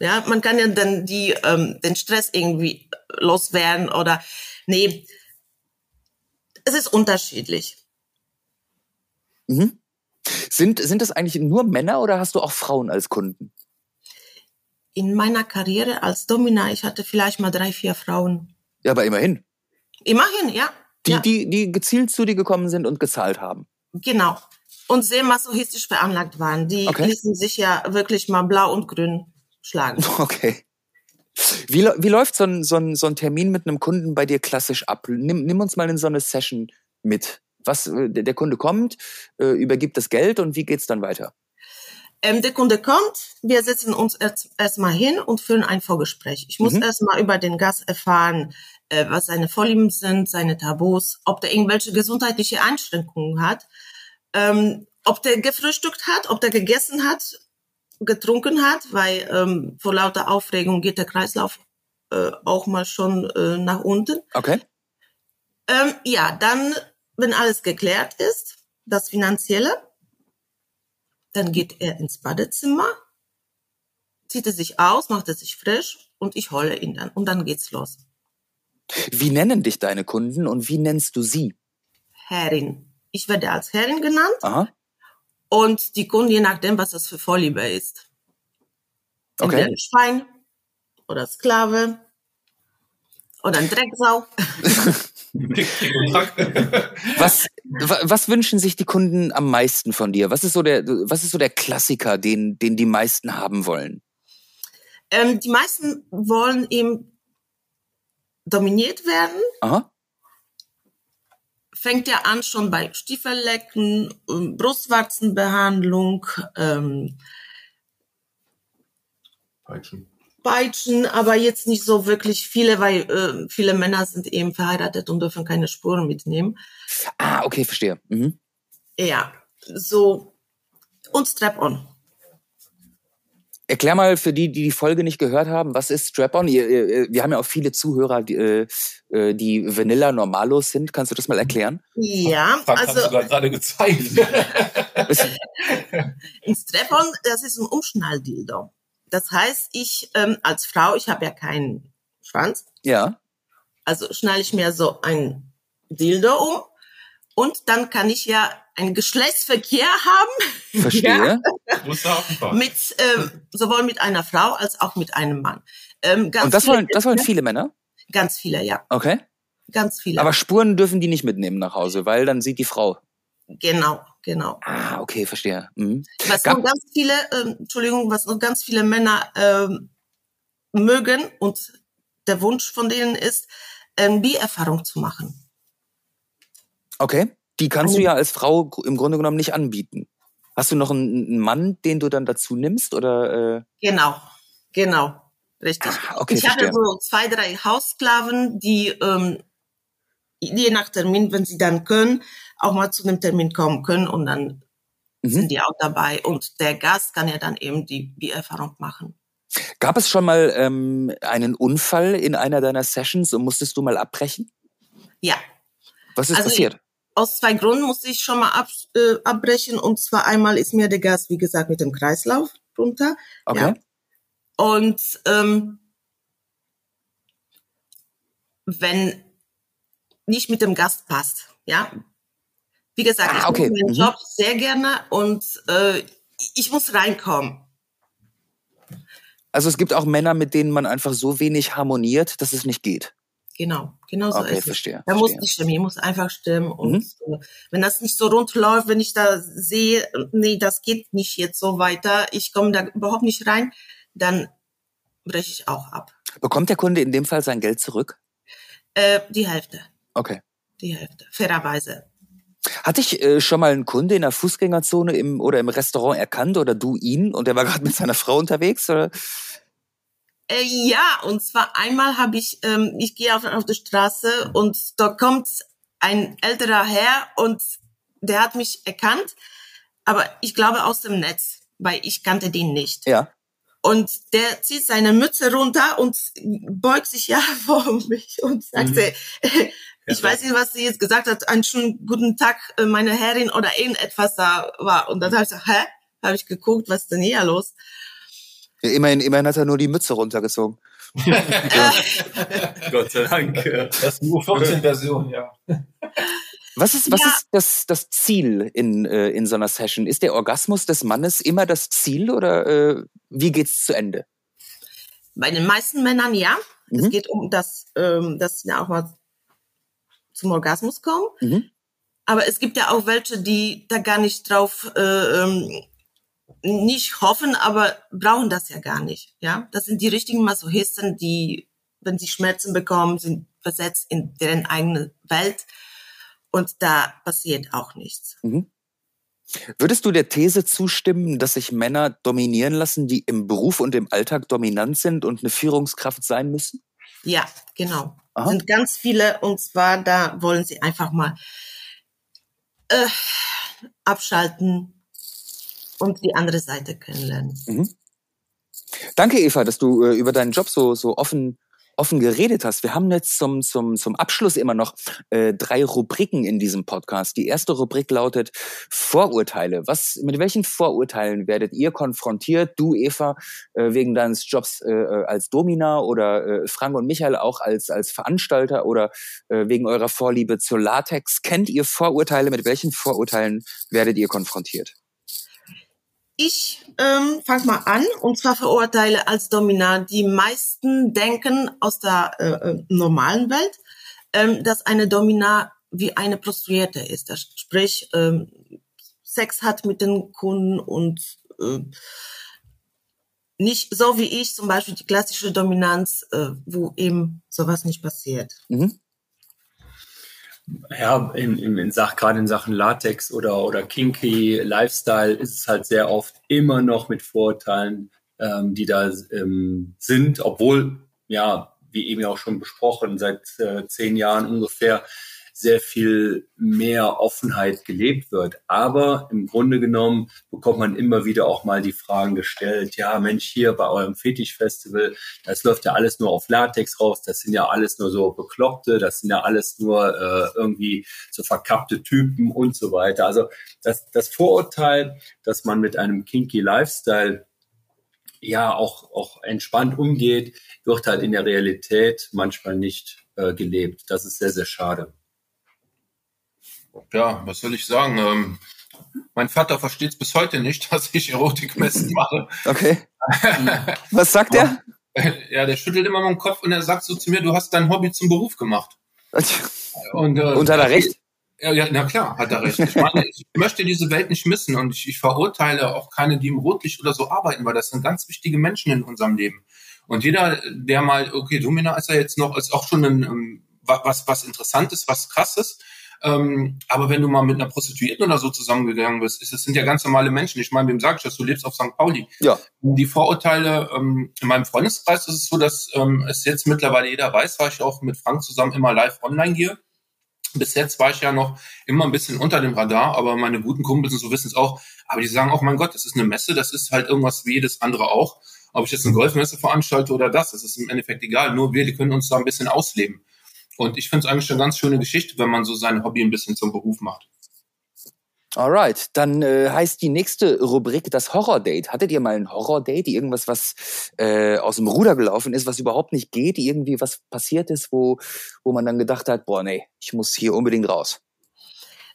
[SPEAKER 3] ja, man kann ja dann die ähm, den Stress irgendwie loswerden oder nee. Es ist unterschiedlich.
[SPEAKER 2] Mhm. Sind, sind das eigentlich nur Männer oder hast du auch Frauen als Kunden?
[SPEAKER 3] In meiner Karriere als Domina, ich hatte vielleicht mal drei, vier Frauen.
[SPEAKER 2] Ja, aber immerhin.
[SPEAKER 3] Immerhin, ja.
[SPEAKER 2] Die,
[SPEAKER 3] ja.
[SPEAKER 2] die, die gezielt zu dir gekommen sind und gezahlt haben.
[SPEAKER 3] Genau. Und sehr masochistisch veranlagt waren. Die okay. ließen sich ja wirklich mal blau und grün schlagen. (laughs)
[SPEAKER 2] Okay. Wie, wie läuft so ein, so, ein, so ein Termin mit einem Kunden bei dir klassisch ab? Nimm, nimm uns mal in so eine Session mit. Was, äh, der, Kunde kommt, äh, übergibt das Geld und wie geht's dann weiter?
[SPEAKER 3] Ähm, der Kunde kommt, wir setzen uns erstmal erst hin und führen ein Vorgespräch. Ich muss mhm. erstmal über den Gast erfahren, äh, was seine Vorlieben sind, seine Tabus, ob der irgendwelche gesundheitliche Einschränkungen hat, ähm, ob der gefrühstückt hat, ob der gegessen hat, getrunken hat, weil ähm, vor lauter Aufregung geht der Kreislauf äh, auch mal schon äh, nach unten.
[SPEAKER 2] Okay.
[SPEAKER 3] Ähm, ja, dann, wenn alles geklärt ist, das Finanzielle, dann geht er ins Badezimmer, zieht er sich aus, macht er sich frisch und ich hole ihn dann. Und dann geht's los.
[SPEAKER 2] Wie nennen dich deine Kunden und wie nennst du sie?
[SPEAKER 3] Herrin. Ich werde als Herrin genannt.
[SPEAKER 2] Aha.
[SPEAKER 3] Und die Kunden, je nachdem, was das für Vorliebe ist.
[SPEAKER 2] Okay.
[SPEAKER 3] Entweder ein Schwein oder Sklave oder ein Drecksau. (laughs)
[SPEAKER 2] was, was wünschen sich die Kunden am meisten von dir? Was ist so der, was ist so der Klassiker, den, den die meisten haben wollen?
[SPEAKER 3] Ähm, die meisten wollen eben dominiert werden.
[SPEAKER 2] Aha.
[SPEAKER 3] Fängt ja an schon bei Stiefellecken, ähm, Brustwarzenbehandlung, ähm,
[SPEAKER 4] Peitschen.
[SPEAKER 3] Peitschen, aber jetzt nicht so wirklich viele, weil äh, viele Männer sind eben verheiratet und dürfen keine Spuren mitnehmen.
[SPEAKER 2] Ah, okay, verstehe. Mhm.
[SPEAKER 3] Ja, so und Strap-on.
[SPEAKER 2] Erklär mal für die, die die Folge nicht gehört haben, was ist Strap-on? Wir haben ja auch viele Zuhörer, die, äh, äh, die Vanilla Normalos sind. Kannst du das mal erklären?
[SPEAKER 3] Ja,
[SPEAKER 4] Frank, also hast du gerade gezeigt. (laughs) (laughs)
[SPEAKER 3] ein Strap-on, das ist ein Umschnalldildo. Das heißt, ich ähm, als Frau, ich habe ja keinen Schwanz.
[SPEAKER 2] Ja.
[SPEAKER 3] Also schnalle ich mir so ein Dildo um und dann kann ich ja einen Geschlechtsverkehr haben.
[SPEAKER 2] Verstehe. (laughs)
[SPEAKER 3] ja. mit ähm, sowohl mit einer Frau als auch mit einem Mann.
[SPEAKER 2] Ähm, ganz und das wollen, das wollen viele Männer?
[SPEAKER 3] Ganz viele, ja.
[SPEAKER 2] Okay.
[SPEAKER 3] Ganz viele.
[SPEAKER 2] Aber Spuren dürfen die nicht mitnehmen nach Hause, weil dann sieht die Frau.
[SPEAKER 3] Genau, genau.
[SPEAKER 2] Ah, okay, verstehe. Mhm.
[SPEAKER 3] Was Gab noch ganz viele, äh, Entschuldigung, was noch ganz viele Männer ähm, mögen und der Wunsch von denen ist, ähm, Bi-Erfahrung zu machen.
[SPEAKER 2] Okay. die kannst du ja als Frau im Grunde genommen nicht anbieten. Hast du noch einen, einen Mann, den du dann dazu nimmst oder? Äh?
[SPEAKER 3] Genau, genau, richtig. Ah, okay, ich verstehe. hatte so zwei, drei Haussklaven, die ähm, je nach Termin, wenn sie dann können, auch mal zu einem Termin kommen können und dann mhm. sind die auch dabei und der Gast kann ja dann eben die, die Erfahrung machen.
[SPEAKER 2] Gab es schon mal ähm, einen Unfall in einer deiner Sessions und musstest du mal abbrechen?
[SPEAKER 3] Ja.
[SPEAKER 2] Was ist also passiert? Ich,
[SPEAKER 3] aus zwei Gründen musste ich schon mal ab, äh, abbrechen. Und zwar einmal ist mir der Gas, wie gesagt, mit dem Kreislauf runter.
[SPEAKER 2] Okay. Ja.
[SPEAKER 3] Und ähm, wenn nicht mit dem Gast passt, ja. Wie gesagt, ah, ich okay. mache meinen mhm. Job sehr gerne und äh, ich muss reinkommen.
[SPEAKER 2] Also es gibt auch Männer, mit denen man einfach so wenig harmoniert, dass es nicht geht.
[SPEAKER 3] Genau, genau so
[SPEAKER 2] okay,
[SPEAKER 3] ist
[SPEAKER 2] verstehe,
[SPEAKER 3] es. Da muss die Chemie muss einfach stimmen. Und mhm. äh, wenn das nicht so rund läuft, wenn ich da sehe, nee, das geht nicht jetzt so weiter, ich komme da überhaupt nicht rein, dann breche ich auch ab.
[SPEAKER 2] Bekommt der Kunde in dem Fall sein Geld zurück?
[SPEAKER 3] Äh, die Hälfte.
[SPEAKER 2] Okay.
[SPEAKER 3] Die Hälfte, fairerweise.
[SPEAKER 2] Hatte ich äh, schon mal einen Kunde in der Fußgängerzone im, oder im Restaurant erkannt oder du ihn und der war gerade mit seiner Frau unterwegs? Oder?
[SPEAKER 3] Äh, ja, und zwar einmal habe ich, ähm, ich gehe auf, auf die Straße und da kommt ein älterer Herr und der hat mich erkannt, aber ich glaube aus dem Netz, weil ich kannte den nicht.
[SPEAKER 2] Ja.
[SPEAKER 3] Und der zieht seine Mütze runter und beugt sich ja (laughs) vor mich und sagt, mhm. Ich weiß nicht, was sie jetzt gesagt hat, einen schönen guten Tag, äh, meine Herrin oder irgendetwas da war. Und dann habe ich gesagt, hä? Habe ich geguckt, was ist denn hier los?
[SPEAKER 2] Ja, immerhin, immerhin hat er nur die Mütze runtergezogen. (laughs)
[SPEAKER 1] Gott sei Dank.
[SPEAKER 5] Das ist nur 14-Version, ja.
[SPEAKER 2] Was ist, was ja. ist das, das Ziel in, äh, in so einer Session? Ist der Orgasmus des Mannes immer das Ziel oder äh, wie geht's zu Ende?
[SPEAKER 3] Bei den meisten Männern ja. Mhm. Es geht um das, ähm, dass sie auch mal zum Orgasmus kommen. Mhm. Aber es gibt ja auch welche, die da gar nicht drauf äh, ähm, nicht hoffen, aber brauchen das ja gar nicht. Ja, das sind die richtigen Masochisten, die, wenn sie Schmerzen bekommen, sind versetzt in deren eigene Welt und da passiert auch nichts. Mhm.
[SPEAKER 2] Würdest du der These zustimmen, dass sich Männer dominieren lassen, die im Beruf und im Alltag dominant sind und eine Führungskraft sein müssen?
[SPEAKER 3] Ja, genau. Aha. Sind ganz viele und zwar da wollen sie einfach mal äh, abschalten, und die andere Seite kennenlernen. Mhm.
[SPEAKER 2] Danke, Eva, dass du äh, über deinen Job so, so offen offen geredet hast. Wir haben jetzt zum, zum, zum Abschluss immer noch äh, drei Rubriken in diesem Podcast. Die erste Rubrik lautet Vorurteile. Was, mit welchen Vorurteilen werdet ihr konfrontiert? Du, Eva, äh, wegen deines Jobs äh, äh als Domina oder äh, Frank und Michael auch als, als Veranstalter oder äh, wegen eurer Vorliebe zur Latex. Kennt ihr Vorurteile? Mit welchen Vorurteilen werdet ihr konfrontiert?
[SPEAKER 3] Ich ähm, fange mal an und zwar verurteile als dominant. Die meisten denken aus der äh, äh, normalen Welt, ähm, dass eine Domina wie eine Prostituierte ist. Das sprich, ähm, Sex hat mit den Kunden und äh, nicht so wie ich zum Beispiel die klassische Dominanz, äh, wo eben sowas nicht passiert. Mhm
[SPEAKER 1] ja, in, in, in Sach, gerade in Sachen Latex oder, oder Kinky Lifestyle ist es halt sehr oft immer noch mit Vorurteilen, ähm, die da ähm, sind, obwohl, ja, wie eben auch schon besprochen, seit äh, zehn Jahren ungefähr sehr viel mehr Offenheit gelebt wird. Aber im Grunde genommen bekommt man immer wieder auch mal die Fragen gestellt, ja Mensch, hier bei eurem Fetischfestival, das läuft ja alles nur auf Latex raus, das sind ja alles nur so Bekloppte, das sind ja alles nur äh, irgendwie so verkappte Typen und so weiter. Also das, das Vorurteil, dass man mit einem kinky Lifestyle ja auch, auch entspannt umgeht, wird halt in der Realität manchmal nicht äh, gelebt. Das ist sehr, sehr schade
[SPEAKER 4] ja, was soll ich sagen? Ähm, mein Vater versteht es bis heute nicht, (laughs) dass ich Erotikmessen mache.
[SPEAKER 2] Okay. (laughs) was sagt er? (laughs)
[SPEAKER 4] Ja, der schüttelt immer mal den Kopf und er sagt so zu mir, du hast dein Hobby zum Beruf gemacht.
[SPEAKER 2] Und, äh, und hat er recht?
[SPEAKER 4] Ja, ja, na klar, hat er recht. Ich meine, ich möchte diese Welt nicht missen und ich, ich verurteile auch keine, die im Rotlicht oder so arbeiten, weil das sind ganz wichtige Menschen in unserem Leben. Und jeder, der mal, okay, Domina ist ja jetzt noch, ist auch schon ein, ähm, was, was Interessantes, was Krasses, Ähm, aber wenn du mal mit einer Prostituierten oder so zusammengegangen bist, ist, das sind ja ganz normale Menschen. Ich meine, wem sag ich das? Du lebst auf St. Pauli.
[SPEAKER 2] Ja.
[SPEAKER 4] Die Vorurteile ähm, in meinem Freundeskreis ist es so, dass ähm, es jetzt mittlerweile jeder weiß, weil ich auch mit Frank zusammen immer live online gehe. Bis jetzt war ich ja noch immer ein bisschen unter dem Radar, aber meine guten Kumpels und so wissen es auch. Aber die sagen auch, mein Gott, das ist eine Messe, das ist halt irgendwas wie jedes andere auch. Ob ich jetzt eine Golfmesse veranstalte oder das, das ist im Endeffekt egal. Nur wir, die können uns da ein bisschen ausleben. Und ich finde es eigentlich eine ganz schöne Geschichte, wenn man so sein Hobby ein bisschen zum Beruf macht.
[SPEAKER 2] Alright, dann äh, heißt die nächste Rubrik das Horror-Date. Hattet ihr mal ein Horror-Date? Irgendwas, was äh, aus dem Ruder gelaufen ist, was überhaupt nicht geht? Irgendwie was passiert ist, wo, wo man dann gedacht hat, boah, nee, ich muss hier unbedingt raus.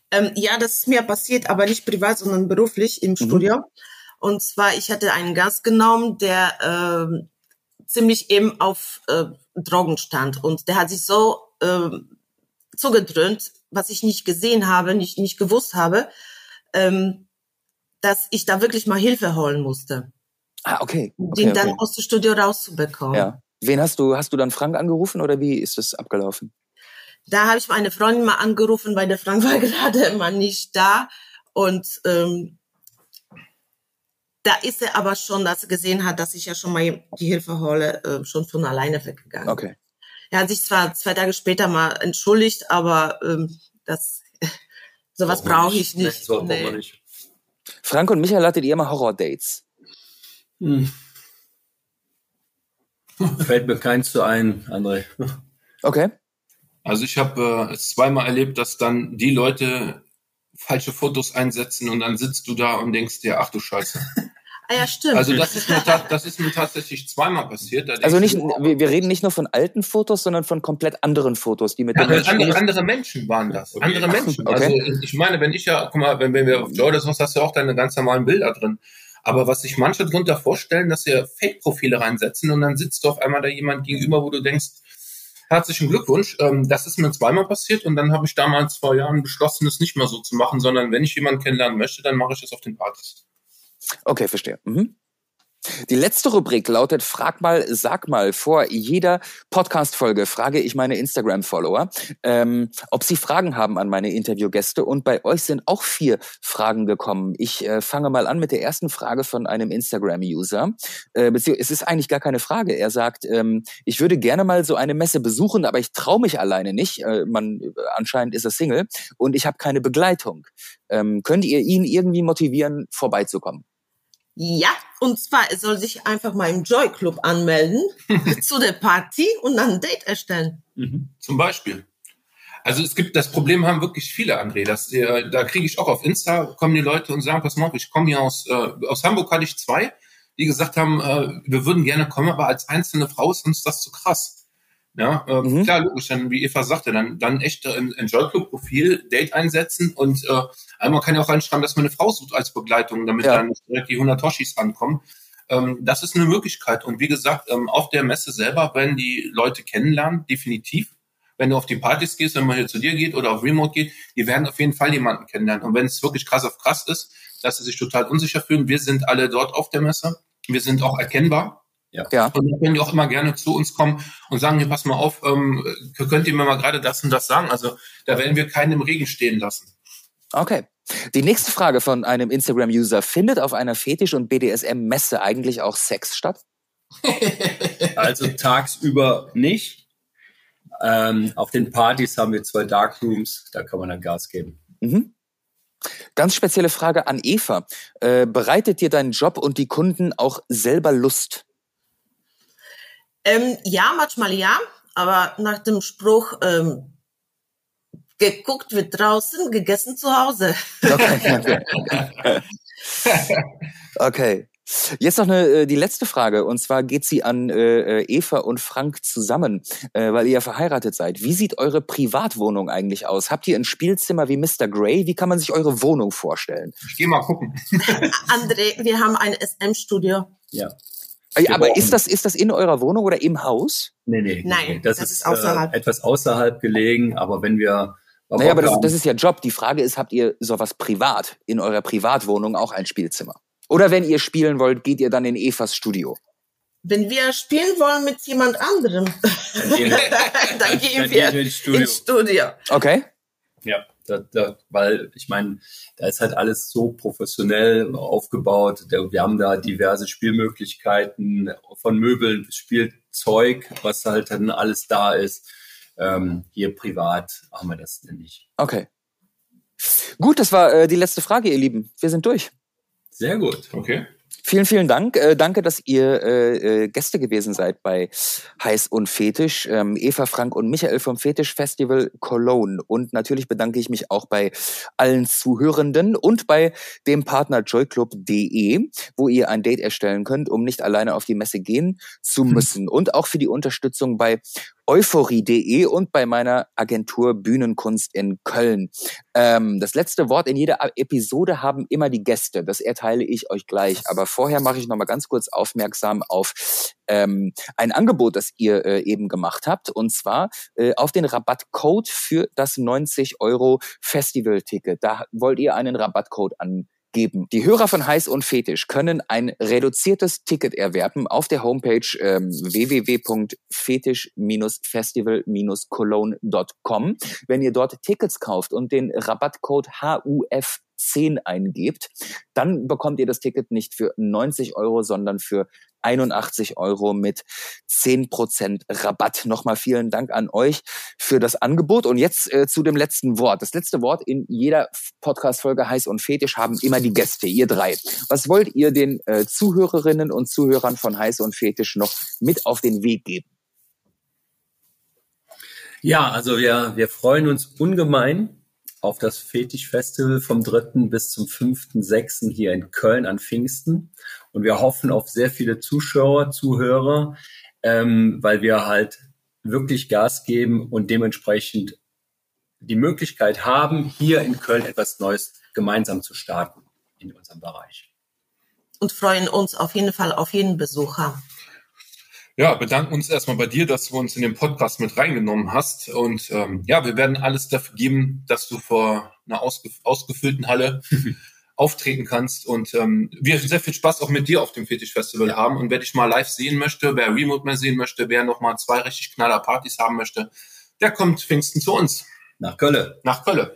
[SPEAKER 3] Ähm, ja, das ist mir passiert, aber nicht privat, sondern beruflich im mhm. Studio. Und zwar, ich hatte einen Gast genommen, der äh, ziemlich eben auf äh, Drogen stand. Und der hat sich so äh, zugedröhnt, was ich nicht gesehen habe, nicht, nicht gewusst habe, ähm, dass ich da wirklich mal Hilfe holen musste.
[SPEAKER 2] Ah, okay. okay
[SPEAKER 3] den dann okay. aus dem Studio rauszubekommen.
[SPEAKER 2] Ja. Wen hast du, hast du dann Frank angerufen oder wie ist das abgelaufen?
[SPEAKER 3] Da habe ich meine Freundin mal angerufen, weil der Frank (laughs) war gerade immer nicht da. Und ähm, da ist er aber schon, dass er gesehen hat, dass ich ja schon mal die Hilfe hole, äh, schon von alleine weggegangen.
[SPEAKER 2] Okay.
[SPEAKER 3] Er hat sich zwar zwei Tage später mal entschuldigt, aber ähm, das (laughs) sowas brauche ich nicht. Nee, nee. nicht.
[SPEAKER 2] Frank und Michael hattet ihr immer Horror-Dates? Hm. (laughs)
[SPEAKER 1] Fällt mir keins zu ein, André.
[SPEAKER 2] Okay.
[SPEAKER 4] Also ich habe äh, es zweimal erlebt, dass dann die Leute falsche Fotos einsetzen und dann sitzt du da und denkst dir, ach du Scheiße. (laughs)
[SPEAKER 3] Ah ja, stimmt.
[SPEAKER 4] Also das ist mir, das ist mir tatsächlich zweimal passiert.
[SPEAKER 2] Also nicht, wir, wir, reden nicht nur von alten Fotos, sondern von komplett anderen Fotos, die mit
[SPEAKER 4] ja, den andere, andere Menschen waren das. Okay. Andere Menschen. Okay. Also ich meine, wenn ich ja, guck mal, wenn, wenn wir auf Joy das hast du ja auch deine ganz normalen Bilder drin. Aber was sich manche drunter vorstellen, dass sie Fake-Profile reinsetzen und dann sitzt du auf einmal da jemand gegenüber, wo du denkst, herzlichen Glückwunsch. Ähm, das ist mir zweimal passiert und dann habe ich damals vor Jahren beschlossen, es nicht mehr so zu machen, sondern wenn ich jemanden kennenlernen möchte, dann mache ich das auf den Partys.
[SPEAKER 2] Okay, verstehe. Mhm. Die letzte Rubrik lautet Frag mal, sag mal. Vor jeder Podcast-Folge frage ich meine Instagram-Follower, ähm, ob sie Fragen haben an meine Interviewgäste. Und bei euch sind auch vier Fragen gekommen. Ich äh, fange mal an mit der ersten Frage von einem Instagram-User. Äh, es ist eigentlich gar keine Frage. Er sagt, ähm, ich würde gerne mal so eine Messe besuchen, aber ich traue mich alleine nicht. Äh, man anscheinend ist er Single und ich habe keine Begleitung. Ähm, könnt ihr ihn irgendwie motivieren, vorbeizukommen?
[SPEAKER 3] Ja, und zwar, er soll sich einfach mal im Joy Club anmelden (laughs) zu der Party und dann ein Date erstellen.
[SPEAKER 4] Mhm. Zum Beispiel. Also es gibt, das Problem haben wirklich viele, André. Das, äh, da kriege ich auch auf Insta, kommen die Leute und sagen, pass mal auf, ich komme hier aus, äh, aus Hamburg hatte ich zwei, die gesagt haben, äh, wir würden gerne kommen, aber als einzelne Frau ist uns das zu krass. Ja, äh, mhm. klar, logisch, dann, wie Eva sagte, dann, dann echt ein Enjoy Club Profil, Date einsetzen und äh, einmal kann ja auch reinschreiben, dass man eine Frau sucht als Begleitung, damit ja. dann nicht direkt die 100 Toshis ankommen. Ähm, das ist eine Möglichkeit. Und wie gesagt, ähm, auf der Messe selber werden die Leute kennenlernen, definitiv. Wenn du auf die Partys gehst, wenn man hier zu dir geht oder auf Remote geht, die werden auf jeden Fall jemanden kennenlernen. Und wenn es wirklich krass auf krass ist, dass sie sich total unsicher fühlen, wir sind alle dort auf der Messe. Wir sind auch erkennbar. Ja. ja. Und dann können die auch immer gerne zu uns kommen und sagen, hier, pass mal auf, ähm, könnt ihr mir mal gerade das und das sagen? Also da werden wir keinen im Regen stehen lassen.
[SPEAKER 2] Okay. Die nächste Frage von einem Instagram-User. Findet auf einer Fetisch- und BDSM-Messe eigentlich auch Sex statt? (laughs)
[SPEAKER 1] also tagsüber nicht. Ähm, auf den Partys haben wir zwei Darkrooms, da kann man dann Gas geben.
[SPEAKER 2] Mhm. Ganz spezielle Frage an Eva. Äh, bereitet dir dein Job und die Kunden auch selber Lust?
[SPEAKER 3] Ähm, ja, manchmal ja, aber nach dem Spruch, ähm, geguckt wird draußen, gegessen zu Hause.
[SPEAKER 2] Okay. (laughs) okay. Jetzt noch eine, äh, die letzte Frage und zwar geht sie an äh, äh, Eva und Frank zusammen, äh, weil ihr ja verheiratet seid. Wie sieht eure Privatwohnung eigentlich aus? Habt ihr ein Spielzimmer wie Mr. Grey? Wie kann man sich eure Wohnung vorstellen?
[SPEAKER 4] Ich geh mal gucken. (laughs)
[SPEAKER 3] André, wir haben ein SM-Studio.
[SPEAKER 1] Ja.
[SPEAKER 2] Aber ist das, ist das in eurer Wohnung oder im Haus?
[SPEAKER 1] Nee, nee.
[SPEAKER 3] Nein,
[SPEAKER 1] nee. Das, das, ist, ist außerhalb. Äh, etwas außerhalb gelegen, aber wenn wir.
[SPEAKER 2] Naja, aber das, das ist ja Job. Die Frage ist, habt ihr sowas privat, in eurer Privatwohnung auch ein Spielzimmer? Oder wenn ihr spielen wollt, geht ihr dann in Evas Studio?
[SPEAKER 3] Wenn wir spielen wollen mit jemand anderem, dann gehen, (laughs) dann wir, ins, Studio. ins Studio.
[SPEAKER 2] Okay.
[SPEAKER 1] Ja. Da, da, weil ich meine, da ist halt alles so professionell aufgebaut. Wir haben da diverse Spielmöglichkeiten von Möbeln bis Spielzeug, was halt dann alles da ist. Ähm, hier privat haben wir das nicht.
[SPEAKER 2] Okay. Gut, das war äh, die letzte Frage, ihr Lieben. Wir sind durch.
[SPEAKER 1] Sehr gut.
[SPEAKER 4] Okay.
[SPEAKER 2] Vielen, vielen Dank. Äh, danke, dass ihr äh, äh, Gäste gewesen seid bei Heiß und Fetisch. Ähm, Eva Frank und Michael vom Fetisch Festival Cologne. Und natürlich bedanke ich mich auch bei allen Zuhörenden und bei dem Partner joyclub.de, wo ihr ein Date erstellen könnt, um nicht alleine auf die Messe gehen zu müssen. Und auch für die Unterstützung bei euphorie.de und bei meiner Agentur Bühnenkunst in Köln. Ähm, das letzte Wort in jeder Episode haben immer die Gäste. Das erteile ich euch gleich. Aber vorher mache ich noch mal ganz kurz aufmerksam auf ähm, ein Angebot, das ihr äh, eben gemacht habt. Und zwar äh, auf den Rabattcode für das 90 Euro Festival-Ticket. Da wollt ihr einen Rabattcode an geben. Die Hörer von Heiß und Fetisch können ein reduziertes Ticket erwerben auf der Homepage ähm, www.fetisch-festival-cologne.com. Wenn ihr dort Tickets kauft und den Rabattcode HUF 10 eingebt, dann bekommt ihr das Ticket nicht für 90 Euro, sondern für 81 Euro mit 10% Rabatt. Nochmal vielen Dank an euch für das Angebot. Und jetzt äh, zu dem letzten Wort. Das letzte Wort in jeder Podcast-Folge Heiß und Fetisch haben immer die Gäste, ihr drei. Was wollt ihr den äh, Zuhörerinnen und Zuhörern von Heiß und Fetisch noch mit auf den Weg geben?
[SPEAKER 1] Ja, also wir, wir freuen uns ungemein auf das Fetisch-Festival vom 3. bis zum 5.6. hier in Köln an Pfingsten. Und wir hoffen auf sehr viele Zuschauer, Zuhörer, ähm, weil wir halt wirklich Gas geben und dementsprechend die Möglichkeit haben, hier in Köln etwas Neues gemeinsam zu starten in unserem Bereich.
[SPEAKER 3] Und freuen uns auf jeden Fall auf jeden Besucher.
[SPEAKER 4] Ja, bedanken uns erstmal bei dir, dass du uns in den Podcast mit reingenommen hast. Und ähm, ja, wir werden alles dafür geben, dass du vor einer ausgef ausgefüllten Halle (laughs) auftreten kannst. Und ähm, wir sehr viel Spaß auch mit dir auf dem Fetisch Festival haben. Und wer dich mal live sehen möchte, wer Remote mehr sehen möchte, wer nochmal zwei richtig knaller Partys haben möchte, der kommt Pfingsten zu uns.
[SPEAKER 1] Nach Kölle.
[SPEAKER 4] Nach Kölle.